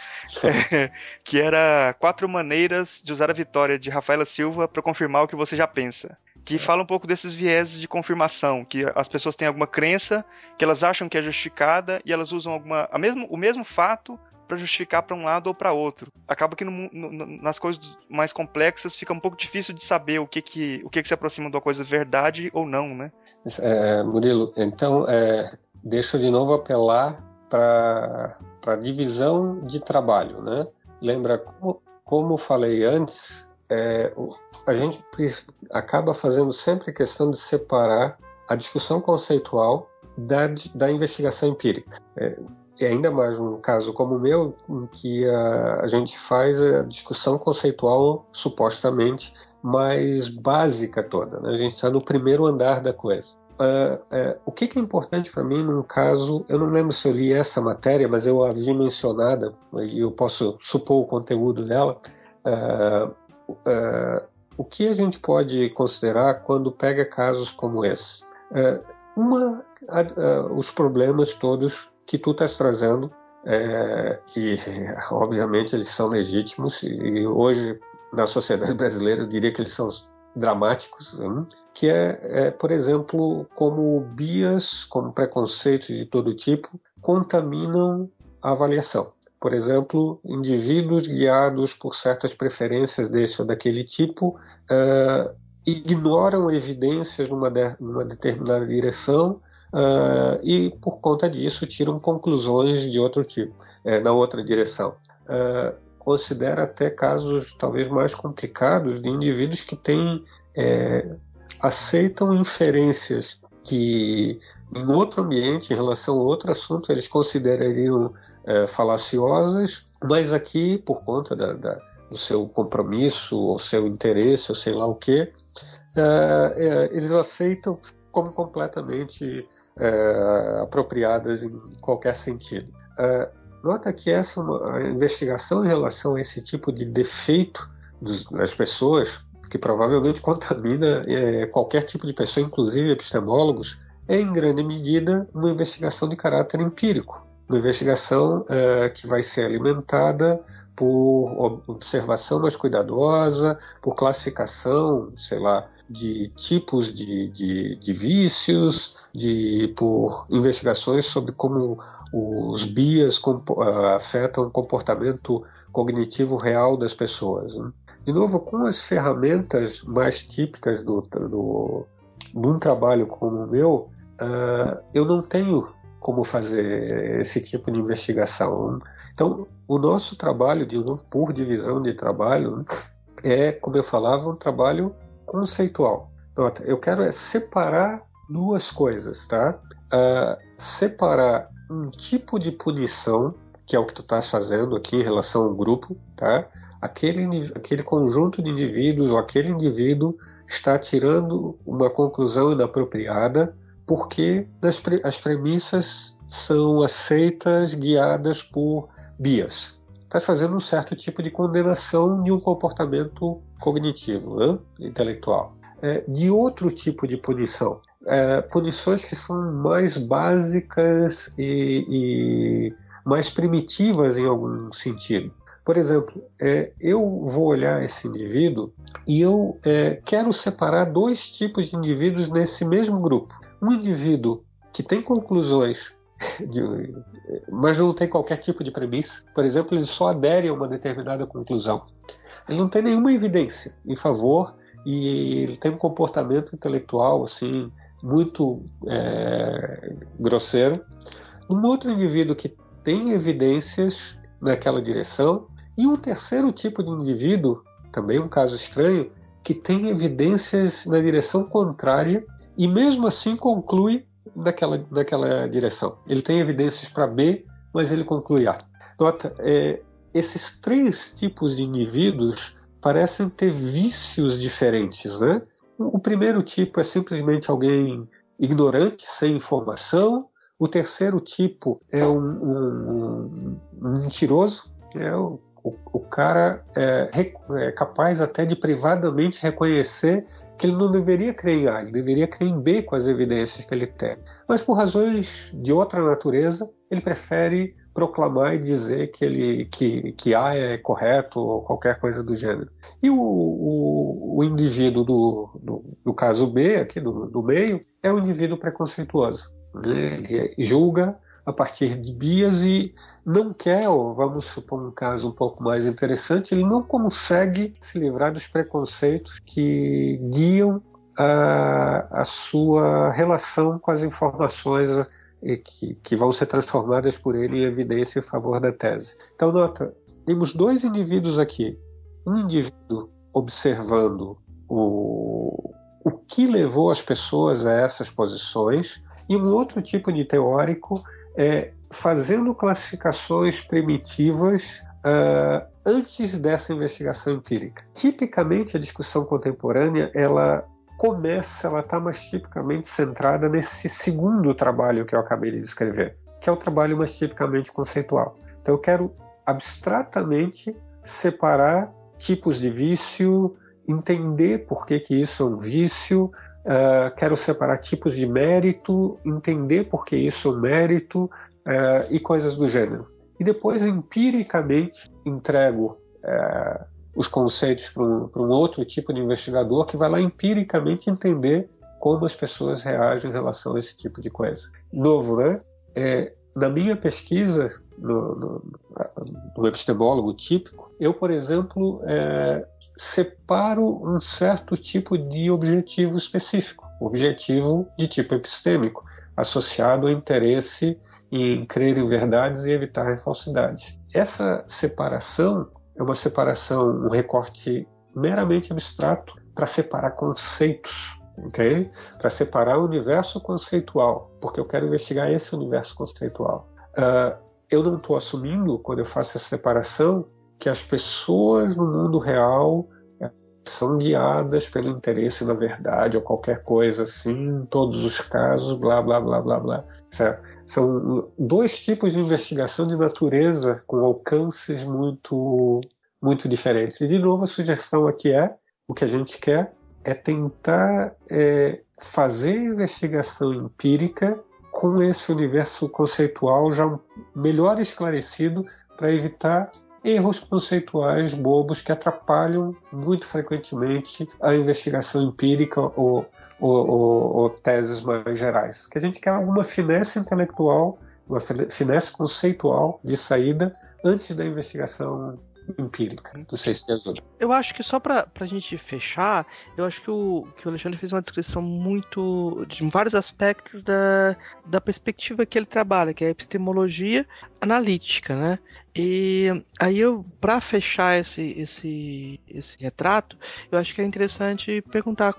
é, que era quatro maneiras de usar a vitória de Rafaela Silva para confirmar o que você já pensa. Que é. fala um pouco desses vieses de confirmação, que as pessoas têm alguma crença que elas acham que é justificada e elas usam alguma, a mesmo, o mesmo fato para justificar para um lado ou para outro. Acaba que no, no, nas coisas mais complexas fica um pouco difícil de saber o que que, o que, que se aproxima de uma coisa verdade ou não, né? É, Murilo, então é, deixa eu de novo apelar para a divisão de trabalho, né? Lembra como, como falei antes, é, a gente acaba fazendo sempre a questão de separar a discussão conceitual da, da investigação empírica. É, e ainda mais um caso como o meu, em que a, a gente faz a discussão conceitual supostamente mais básica toda. Né? A gente está no primeiro andar da coisa. Uh, uh, o que, que, é importante para mim num caso, eu não lembro se eu li essa matéria, mas eu a vi mencionada e eu posso supor o conteúdo dela. Uh, o que a gente pode considerar quando pega casos como esse? uma, os problemas todos que tu estás trazendo, que obviamente eles são legítimos e hoje na sociedade brasileira eu diria que eles são dramáticos, que é, é, por exemplo, como bias, como preconceitos de todo tipo contaminam a avaliação. Por exemplo, indivíduos guiados por certas preferências desse ou daquele tipo uh, ignoram evidências numa, de, numa determinada direção uh, e por conta disso tiram conclusões de outro tipo, é, na outra direção. Uh, considera até casos talvez mais complicados de indivíduos que têm é, aceitam inferências que em outro ambiente, em relação a outro assunto, eles considerariam é, falaciosas, mas aqui, por conta da, da, do seu compromisso, ou seu interesse, ou sei lá o que, é, é, eles aceitam como completamente é, apropriadas em qualquer sentido. É, nota que essa a investigação em relação a esse tipo de defeito dos, das pessoas, que provavelmente contamina é, qualquer tipo de pessoa, inclusive epistemólogos, é em grande medida uma investigação de caráter empírico, uma investigação é, que vai ser alimentada por observação mais cuidadosa, por classificação, sei lá, de tipos de, de, de vícios, de, por investigações sobre como os BIAs uh, afetam o comportamento cognitivo real das pessoas. Né? De novo, com as ferramentas mais típicas do, do, de um trabalho como o meu, uh, eu não tenho como fazer esse tipo de investigação. Então, o nosso trabalho, de, por divisão de trabalho, é, como eu falava, um trabalho conceitual. Nota, eu quero é separar duas coisas, tá? Uh, separar um tipo de punição, que é o que tu estás fazendo aqui em relação ao grupo, tá? Aquele, aquele conjunto de indivíduos ou aquele indivíduo está tirando uma conclusão inapropriada porque as, as premissas são aceitas, guiadas por bias. Está fazendo um certo tipo de condenação de um comportamento cognitivo, né? intelectual. É, de outro tipo de punição, é, punições que são mais básicas e, e, mais primitivas em algum sentido. Por exemplo, é, eu vou olhar esse indivíduo e eu é, quero separar dois tipos de indivíduos nesse mesmo grupo. Um indivíduo que tem conclusões de, mas não tem qualquer tipo de premissa. Por exemplo, ele só adere a uma determinada conclusão. Ele não tem nenhuma evidência em favor e ele tem um comportamento intelectual assim muito é, grosseiro. Um outro indivíduo que tem evidências naquela direção e um terceiro tipo de indivíduo, também um caso estranho, que tem evidências na direção contrária e mesmo assim conclui naquela, naquela direção. Ele tem evidências para B, mas ele conclui A. Nota, é, esses três tipos de indivíduos parecem ter vícios diferentes, né? O primeiro tipo é simplesmente alguém ignorante, sem informação. O terceiro tipo é um, um, um mentiroso, é o, O, o cara é, é, capaz até de privadamente reconhecer que ele não deveria crer em A, ele deveria crer em B com as evidências que ele tem. Mas por razões de outra natureza, ele prefere proclamar e dizer que ele que, que A é correto ou qualquer coisa do gênero. E o, o, o indivíduo do, do, do, caso B, aqui do, do meio, é um indivíduo preconceituoso. Né? Ele julga a partir de bias e não quer, ou vamos supor um caso um pouco mais interessante, ele não consegue se livrar dos preconceitos que guiam a, a sua relação com as informações que, que vão ser transformadas por ele em evidência em favor da tese. Então, nota, temos dois indivíduos aqui. Um indivíduo observando o, o que levou as pessoas a essas posições, e um outro tipo de teórico é, fazendo classificações primitivas uh, antes dessa investigação empírica. Tipicamente, a discussão contemporânea ela começa, ela está mais tipicamente centrada nesse segundo trabalho que eu acabei de descrever, que é o trabalho mais tipicamente conceitual. Então eu quero abstratamente separar tipos de vício, entender por que, que isso é um vício, uh, quero separar tipos de mérito, entender por que isso é um mérito uh, e coisas do gênero. E depois, empiricamente, entrego uh, os conceitos para um, um, outro tipo de investigador que vai lá empiricamente entender como as pessoas reagem em relação a esse tipo de coisa. Novo, né? É, na minha pesquisa, no, no, no, epistemólogo típico, eu, por exemplo, é, separo um certo tipo de objetivo específico, objetivo de tipo epistêmico, associado ao interesse em crer em verdades e evitar falsidades. Essa separação é uma separação, um recorte meramente abstrato para separar conceitos, ok? Para separar o universo conceitual, porque eu quero investigar esse universo conceitual. Uh, eu não estou assumindo, quando eu faço essa separação, que as pessoas no mundo real eh, são guiadas pelo interesse na verdade ou qualquer coisa assim, em todos os casos, blá, blá, blá, blá, blá. Certo? São dois tipos de investigação de natureza com alcances muito, muito diferentes. E, de novo, a sugestão aqui é: o que a gente quer é tentar é, fazer investigação empírica com esse universo conceitual já melhor esclarecido para evitar erros conceituais bobos que atrapalham muito frequentemente a investigação empírica ou, ou, ou, ou teses mais gerais. Que a gente quer alguma finesse intelectual, uma finesse conceitual de saída antes da investigação empírica. Não sei se tem ajuda. Eu acho que só para a gente fechar, eu acho que o, que o Alexandre fez uma descrição muito. de vários aspectos da, da perspectiva que ele trabalha, que é a epistemologia analítica, né? E aí eu, para fechar esse, esse, esse retrato, eu acho que é interessante perguntar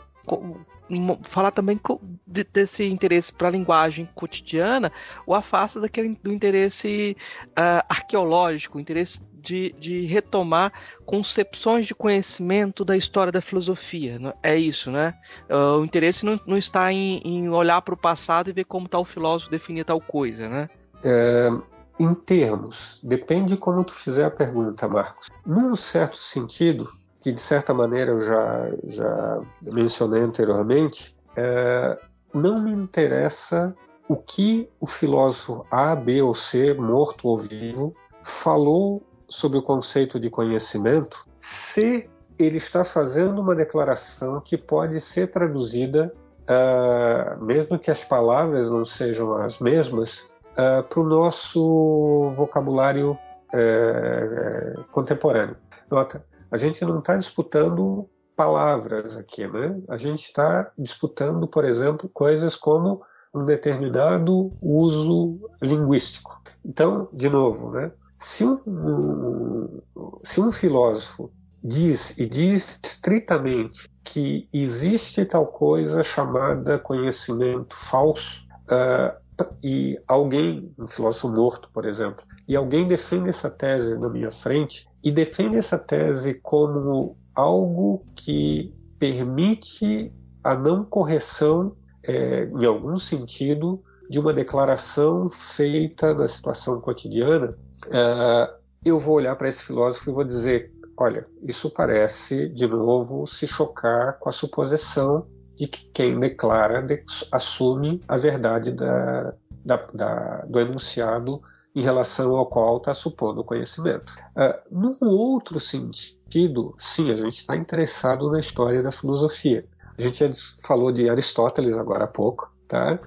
falar também desse interesse para a linguagem cotidiana o afasta daquele do interesse uh, arqueológico, interesse de, de, retomar concepções de conhecimento da história da filosofia. Né? É isso, né? Uh, o interesse não, não está em, em olhar para o passado e ver como tal filósofo definia tal coisa, né? É, em termos, depende de como tu fizer a pergunta, Marcos. Num certo sentido, que de certa maneira eu já, já mencionei anteriormente, é, não me interessa o que o filósofo A, B ou C, morto ou vivo, falou sobre o conceito de conhecimento, se ele está fazendo uma declaração que pode ser traduzida, uh, mesmo que as palavras não sejam as mesmas, uh, para o nosso vocabulário uh, contemporâneo. Nota, a gente não está disputando palavras aqui, né? A gente está disputando, por exemplo, coisas como um determinado uso linguístico. Então, de novo, né? Se um, se um filósofo diz e diz estritamente que existe tal coisa chamada conhecimento falso, uh, e alguém, um filósofo morto, por exemplo, e alguém defende essa tese na minha frente e defende essa tese como algo que permite a não correção, é, em algum sentido, de uma declaração feita na situação cotidiana, é, eu vou olhar para esse filósofo e vou dizer: olha, isso parece, de novo, se chocar com a suposição de que quem declara de, assume a verdade da, da, da, do enunciado em relação ao qual está supondo o conhecimento. Uh, num outro sentido, sim, a gente está interessado na história da filosofia. A gente já falou de Aristóteles agora há pouco, tá?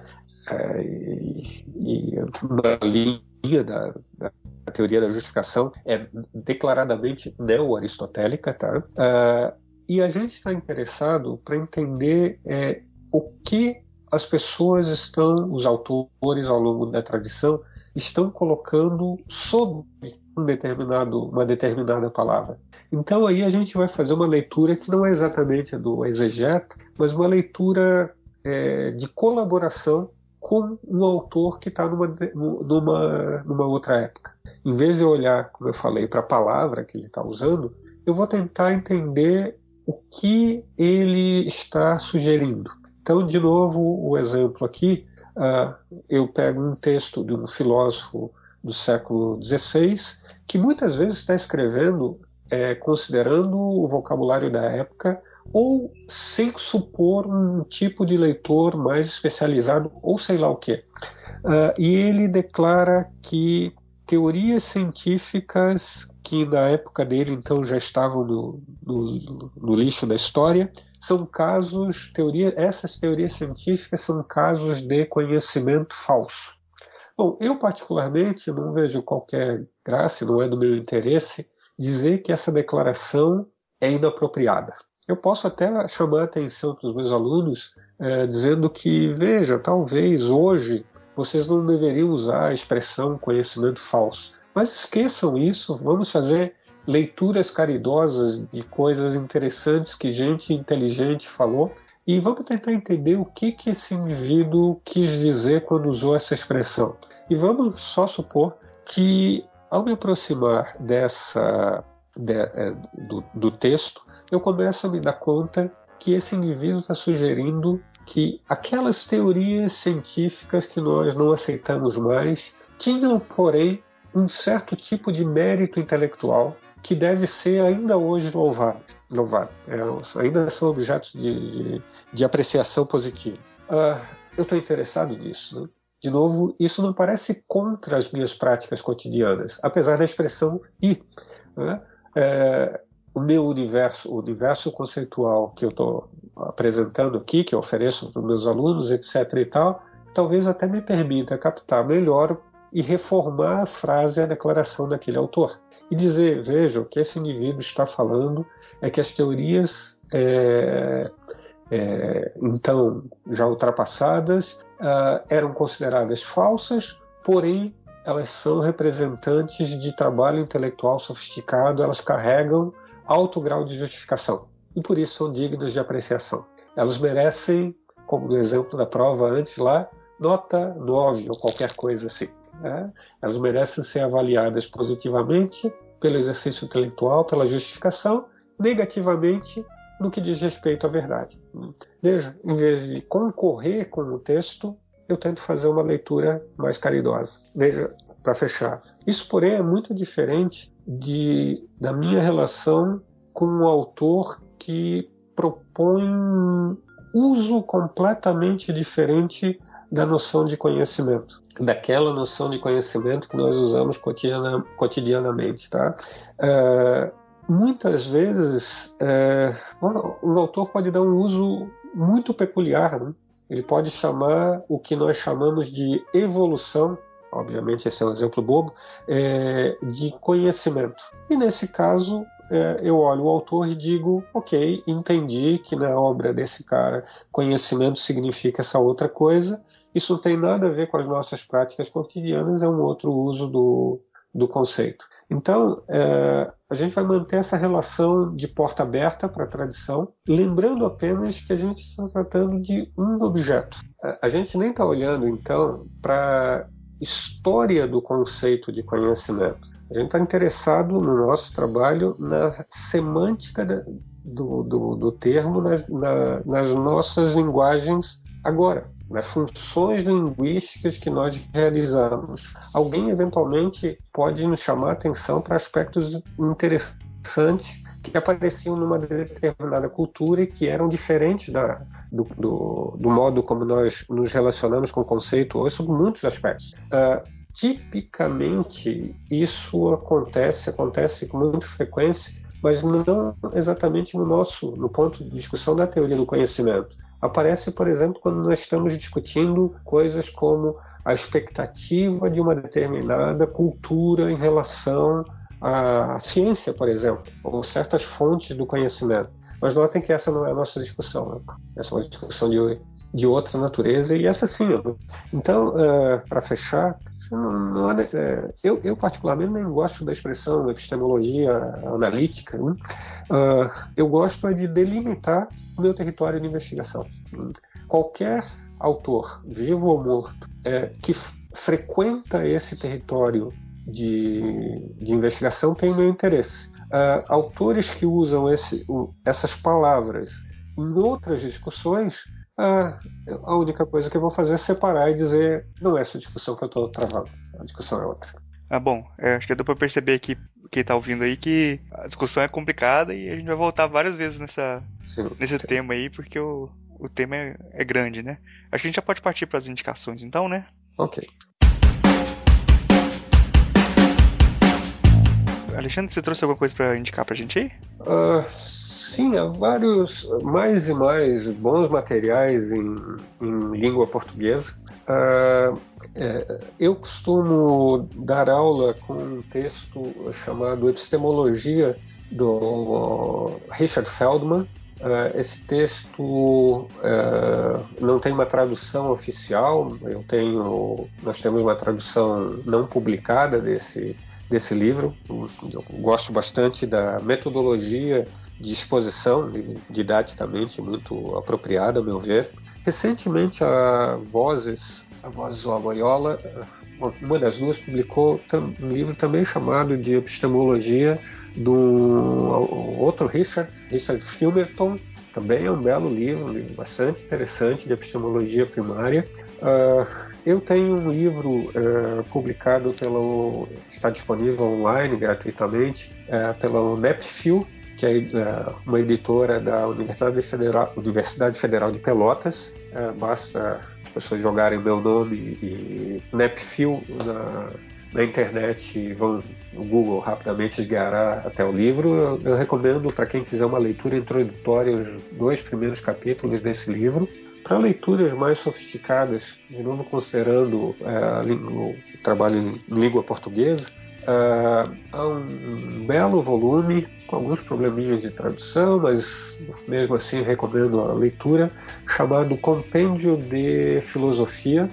É, e, uma linha da, da, teoria da justificação é declaradamente neo-aristotélica, tá? Uh, e a gente está interessado para entender é, o que as pessoas estão, os autores ao longo da tradição, estão colocando sobre um determinado, uma determinada palavra. Então aí a gente vai fazer uma leitura que não é exatamente a do exegeta, mas uma leitura é, de colaboração com um autor que está numa, numa, numa outra época. Em vez de olhar, como eu falei, para a palavra que ele está usando, eu vou tentar entender o que ele está sugerindo. Então, de novo, o exemplo aqui, uh, eu pego um texto de um filósofo do século XVI que muitas vezes está escrevendo é, considerando o vocabulário da época ou sem supor um tipo de leitor mais especializado ou sei lá o que. Uh, e ele declara que teorias científicas que na época dele então já estavam no, no, no lixo da história são casos, teoria, essas teorias científicas são casos de conhecimento falso. Bom, eu particularmente não vejo qualquer graça, não é do meu interesse, dizer que essa declaração é inapropriada. Eu posso até chamar a atenção para os meus alunos é, dizendo que, veja, talvez hoje vocês não deveriam usar a expressão conhecimento falso. Mas esqueçam isso, vamos fazer leituras caridosas de coisas interessantes que gente inteligente falou e vamos tentar entender o que, que esse indivíduo quis dizer quando usou essa expressão. E vamos só supor que, ao me aproximar dessa, de, é, do, do texto, eu começo a me dar conta que esse indivíduo está sugerindo que aquelas teorias científicas que nós não aceitamos mais tinham, porém, um certo tipo de mérito intelectual que deve ser ainda hoje louvado. louvado. É, ainda são objetos de, de, de apreciação positiva. Uh, eu estou interessado nisso. Né? De novo, isso não parece contra as minhas práticas cotidianas, apesar da expressão i. Né? É, o meu universo, o universo conceitual que eu estou apresentando aqui, que eu ofereço para os meus alunos, etc. e tal, talvez até me permita captar melhor e reformar a frase, a declaração daquele autor. E dizer, veja, o que esse indivíduo está falando é que as teorias, é, é, então, já ultrapassadas, uh, eram consideradas falsas, porém elas são representantes de trabalho intelectual sofisticado, elas carregam alto grau de justificação e por isso são dignas de apreciação. Elas merecem, como no exemplo da prova antes lá, nota 9 ou qualquer coisa assim. Né? Elas merecem ser avaliadas positivamente pelo exercício intelectual, pela justificação, negativamente no que diz respeito à verdade. Veja, em vez de concorrer com o texto, eu tento fazer uma leitura mais caridosa. Veja, para fechar. Isso, porém, é muito diferente de, da minha relação com um autor que propõe um uso completamente diferente da noção de conhecimento, daquela noção de conhecimento que nós usamos cotidiana, cotidianamente. Tá? É, muitas vezes, é, um autor pode dar um uso muito peculiar. Né? Ele pode chamar o que nós chamamos de evolução obviamente esse é um exemplo bobo, é, de conhecimento. E nesse caso, é, eu olho o autor e digo, ok, entendi que na obra desse cara conhecimento significa essa outra coisa, isso não tem nada a ver com as nossas práticas cotidianas, é um outro uso do, do conceito. Então, é, a gente vai manter essa relação de porta aberta para a tradição, lembrando apenas que a gente está tratando de um objeto. A gente nem está olhando, então, para história do conceito de conhecimento. A gente está interessado no nosso trabalho na semântica do, do, do termo, na, nas nossas linguagens agora. nas funções linguísticas que nós realizamos. Alguém eventualmente pode nos chamar a atenção para aspectos interessantes que apareciam numa determinada cultura e que eram diferentes da, do, do, do, modo como nós nos relacionamos com o conceito hoje sobre muitos aspectos. Uh, tipicamente, isso acontece, acontece com muita frequência, mas não exatamente no nosso, no ponto de discussão da teoria do conhecimento. Aparece, por exemplo, quando nós estamos discutindo coisas como a expectativa de uma determinada cultura em relação à ciência, por exemplo, ou certas fontes do conhecimento. Mas notem que essa não é a nossa discussão, né? essa é uma discussão de, de outra natureza, e essa sim. Então, uh, para fechar, não, não é, eu, eu, particularmente, nem gosto da expressão epistemologia analítica. Né? Uh, eu gosto é de delimitar o meu território de investigação. Qualquer autor, vivo ou morto, é, que frequenta esse território de, de investigação tem meu interesse. Uh, autores que usam esse, essas palavras em outras discussões, uh, a única coisa que eu vou fazer é separar e dizer não é essa discussão que eu estou travando, a discussão é outra. Ah, bom, é, acho que deu para perceber aqui quem está ouvindo aí que a discussão é complicada e a gente vai voltar várias vezes nessa, sim, nesse sim. tema aí, porque o, o tema é, é grande, né? Acho que a gente já pode partir para as indicações, então, né? Ok. Alexandre, você trouxe alguma coisa para indicar para a gente aí? Uh, sim, há vários, mais e mais bons materiais em, em língua portuguesa. Uh, é, eu costumo dar aula com um texto chamado Epistemologia do Richard Feldman. Uh, esse texto uh, não tem uma tradução oficial. Eu tenho, nós temos uma tradução não publicada desse desse livro. Eu gosto bastante da metodologia de exposição, didaticamente muito apropriada, a meu ver. Recentemente, a Vozes, a Vozes ou a uma das duas, publicou um livro também chamado de Epistemologia do outro Richard, Richard Filmerton. Também é um belo livro, um livro bastante interessante de epistemologia primária. Uh, eu tenho um livro uh, publicado pelo. está disponível online gratuitamente, uh, pela UNEPFIL, que é uh, uma editora da Universidade Federal, Universidade Federal de Pelotas. basta as pessoas jogarem meu nome e NEPFIL na, na internet vão no Google rapidamente esgueirar até o livro. Eu, eu recomendo para quem quiser uma leitura introdutória os dois primeiros capítulos desse livro. Para leituras mais sofisticadas, de novo considerando é, o trabalho em língua portuguesa, é, há um belo volume com alguns probleminhas de tradução, mas mesmo assim recomendo a leitura, chamado Compêndio de Filosofia,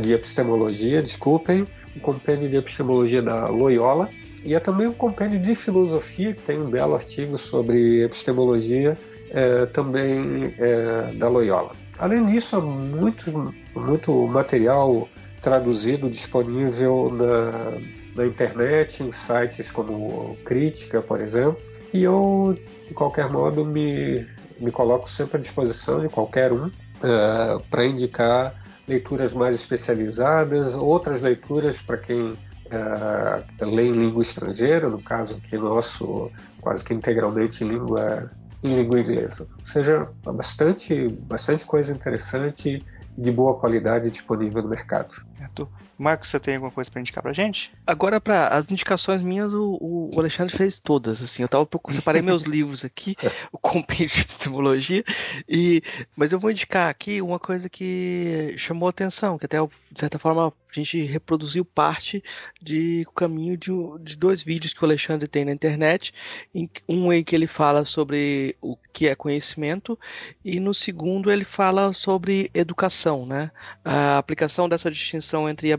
de Epistemologia, desculpem, o Compêndio de Epistemologia da Loyola, e é também um compêndio de filosofia, que tem um belo artigo sobre epistemologia, é, também é, da Loyola. Além disso, há muito, muito material traduzido disponível na, na internet, em sites como Crítica, por exemplo, e eu, de qualquer modo, me, me coloco sempre à disposição de qualquer um uh, eh, para indicar leituras mais especializadas, outras leituras para quem uh, lê em língua estrangeira, no caso aqui nosso, quase que integralmente em língua em língua inglesa. Ou seja, bastante, bastante coisa interessante de boa qualidade disponível no mercado. Certo. Marcos, você tem alguma coisa para indicar para gente? Agora, para as indicações minhas, o, o, Alexandre fez todas. Assim, eu tava, separei meus livros aqui, o compêndio de epistemologia, e, mas eu vou indicar aqui uma coisa que chamou atenção, que até de certa forma a gente reproduziu parte de caminho de, de dois vídeos que o Alexandre tem na internet, em, um em que ele fala sobre o que é conhecimento e no segundo ele fala sobre educação, né? A aplicação dessa distinção entre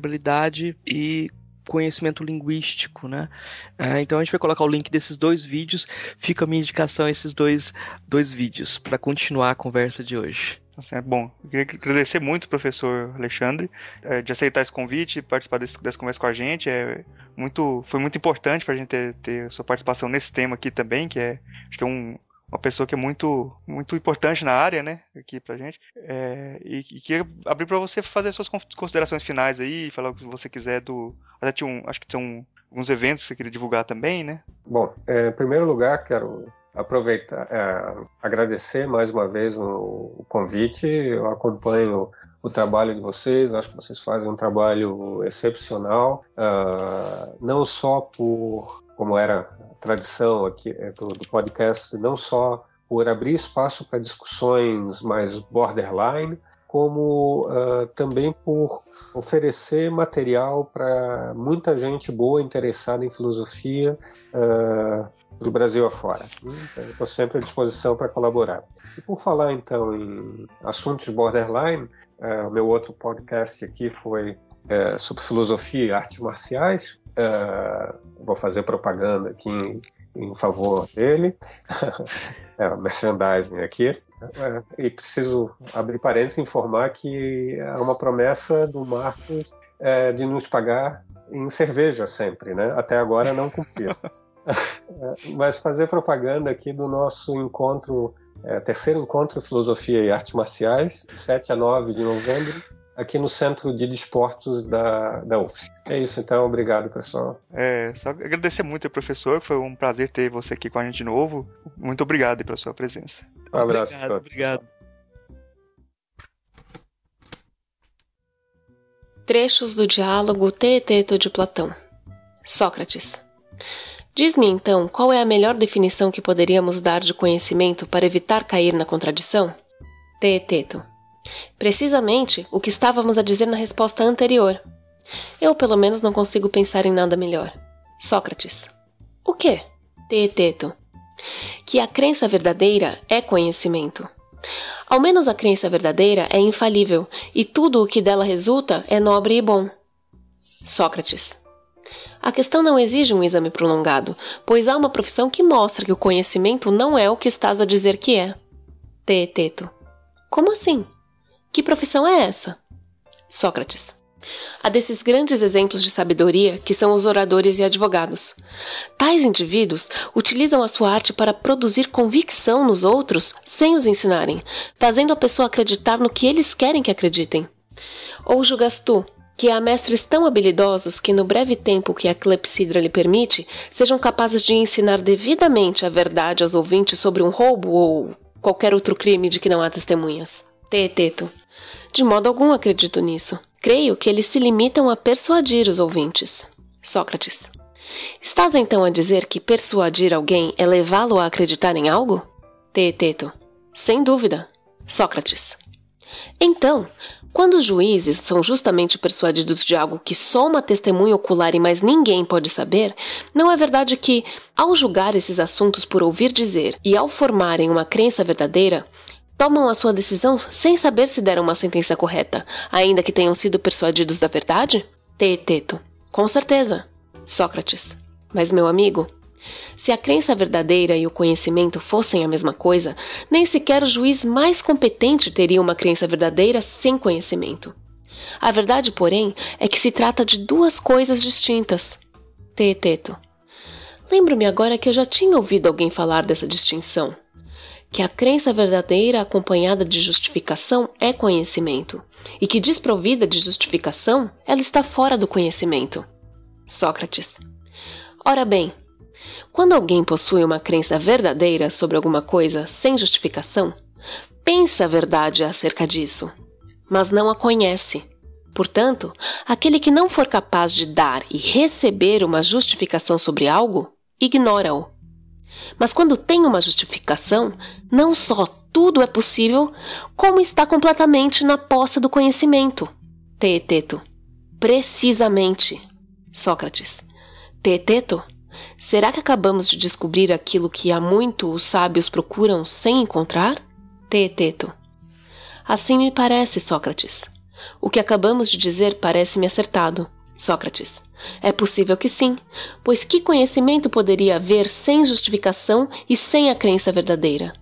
e conhecimento linguístico, né? É, então a gente vai colocar o link desses dois vídeos. Fica a minha indicação esses dois, dois vídeos para continuar a conversa de hoje. Assim, bom, eu queria agradecer muito professor Alexandre é, de aceitar esse convite, participar desse, dessa conversa com a gente. É muito, foi muito importante para a gente ter, ter sua participação nesse tema aqui também, que é acho que é um, uma pessoa que é muito, muito importante na área, né? Aqui pra gente. É, e, e queria abrir para você fazer suas considerações finais aí, falar o que você quiser do. Até tinha um, acho que tem um, alguns eventos que você queria divulgar também, né? Bom, é, em primeiro lugar, quero aproveitar, é, agradecer mais uma vez o, o, convite. Eu acompanho o trabalho de vocês, acho que vocês fazem um trabalho excepcional, uh, não só por, como era a tradição aqui é, do, do podcast, não só por abrir espaço para discussões mais borderline, como uh, também por oferecer material para muita gente boa interessada em filosofia uh, do Brasil afora. Então, Estou sempre à disposição para colaborar. E por falar então em assuntos borderline, uh, o meu outro podcast aqui foi uh, sobre filosofia e artes marciais. Uh, vou fazer propaganda aqui em, em favor dele, é, merchandising aqui. É, e preciso abrir parênteses e informar que há uma promessa do Marcos é, de nos pagar em cerveja sempre, né? Até agora não cumpriu. Mas fazer propaganda aqui do nosso encontro, é, terceiro encontro Filosofia e Artes Marciais, 7 a 9 de novembro, aqui no Centro de Desportos da, da UFS. É isso, então. Obrigado, pessoal. É, só agradecer muito, professor. Foi um prazer ter você aqui com a gente de novo. Muito obrigado pela sua presença. Um abraço. Obrigado. obrigado. Trechos do diálogo Teeteto de Platão. Sócrates. Diz-me então qual é a melhor definição que poderíamos dar de conhecimento para evitar cair na contradição? Teeteto. Precisamente o que estávamos a dizer na resposta anterior. Eu, pelo menos, não consigo pensar em nada melhor. Sócrates. O quê? Teeteto. Que a crença verdadeira é conhecimento. Ao menos a crença verdadeira é infalível, e tudo o que dela resulta é nobre e bom. Sócrates. A questão não exige um exame prolongado, pois há uma profissão que mostra que o conhecimento não é o que estás a dizer que é. Teeteto. Como assim? Que profissão é essa? Sócrates. A desses grandes exemplos de sabedoria que são os oradores e advogados. Tais indivíduos utilizam a sua arte para produzir convicção nos outros sem os ensinarem, fazendo a pessoa acreditar no que eles querem que acreditem. Ou julgas tu que há mestres tão habilidosos que, no breve tempo que a clepsidra lhe permite, sejam capazes de ensinar devidamente a verdade aos ouvintes sobre um roubo ou qualquer outro crime de que não há testemunhas? Teeteto. De modo algum acredito nisso. Creio que eles se limitam a persuadir os ouvintes. Sócrates. Estás então a dizer que persuadir alguém é levá-lo a acreditar em algo? Teeteto. Sem dúvida. Sócrates. Então, quando os juízes são justamente persuadidos de algo que só uma testemunha ocular e mais ninguém pode saber, não é verdade que, ao julgar esses assuntos por ouvir dizer e ao formarem uma crença verdadeira, tomam a sua decisão sem saber se deram uma sentença correta, ainda que tenham sido persuadidos da verdade? Teeteto. Com certeza. Sócrates. Mas, meu amigo, se a crença verdadeira e o conhecimento fossem a mesma coisa, nem sequer o juiz mais competente teria uma crença verdadeira sem conhecimento. A verdade, porém, é que se trata de duas coisas distintas. Teeteto. Lembro-me agora que eu já tinha ouvido alguém falar dessa distinção que a crença verdadeira acompanhada de justificação é conhecimento, e que desprovida de justificação, ela está fora do conhecimento. Sócrates. Ora bem, quando alguém possui uma crença verdadeira sobre alguma coisa sem justificação, pensa a verdade acerca disso, mas não a conhece. Portanto, aquele que não for capaz de dar e receber uma justificação sobre algo, ignora-o mas quando tem uma justificação, não só tudo é possível, como está completamente na posse do conhecimento. Teeteto. Precisamente. Sócrates. Teeteto, será que acabamos de descobrir aquilo que há muito os sábios procuram sem encontrar? Teeteto. Assim me parece, Sócrates. O que acabamos de dizer parece-me acertado. Sócrates. É possível que sim, pois que conhecimento poderia haver sem justificação e sem a crença verdadeira?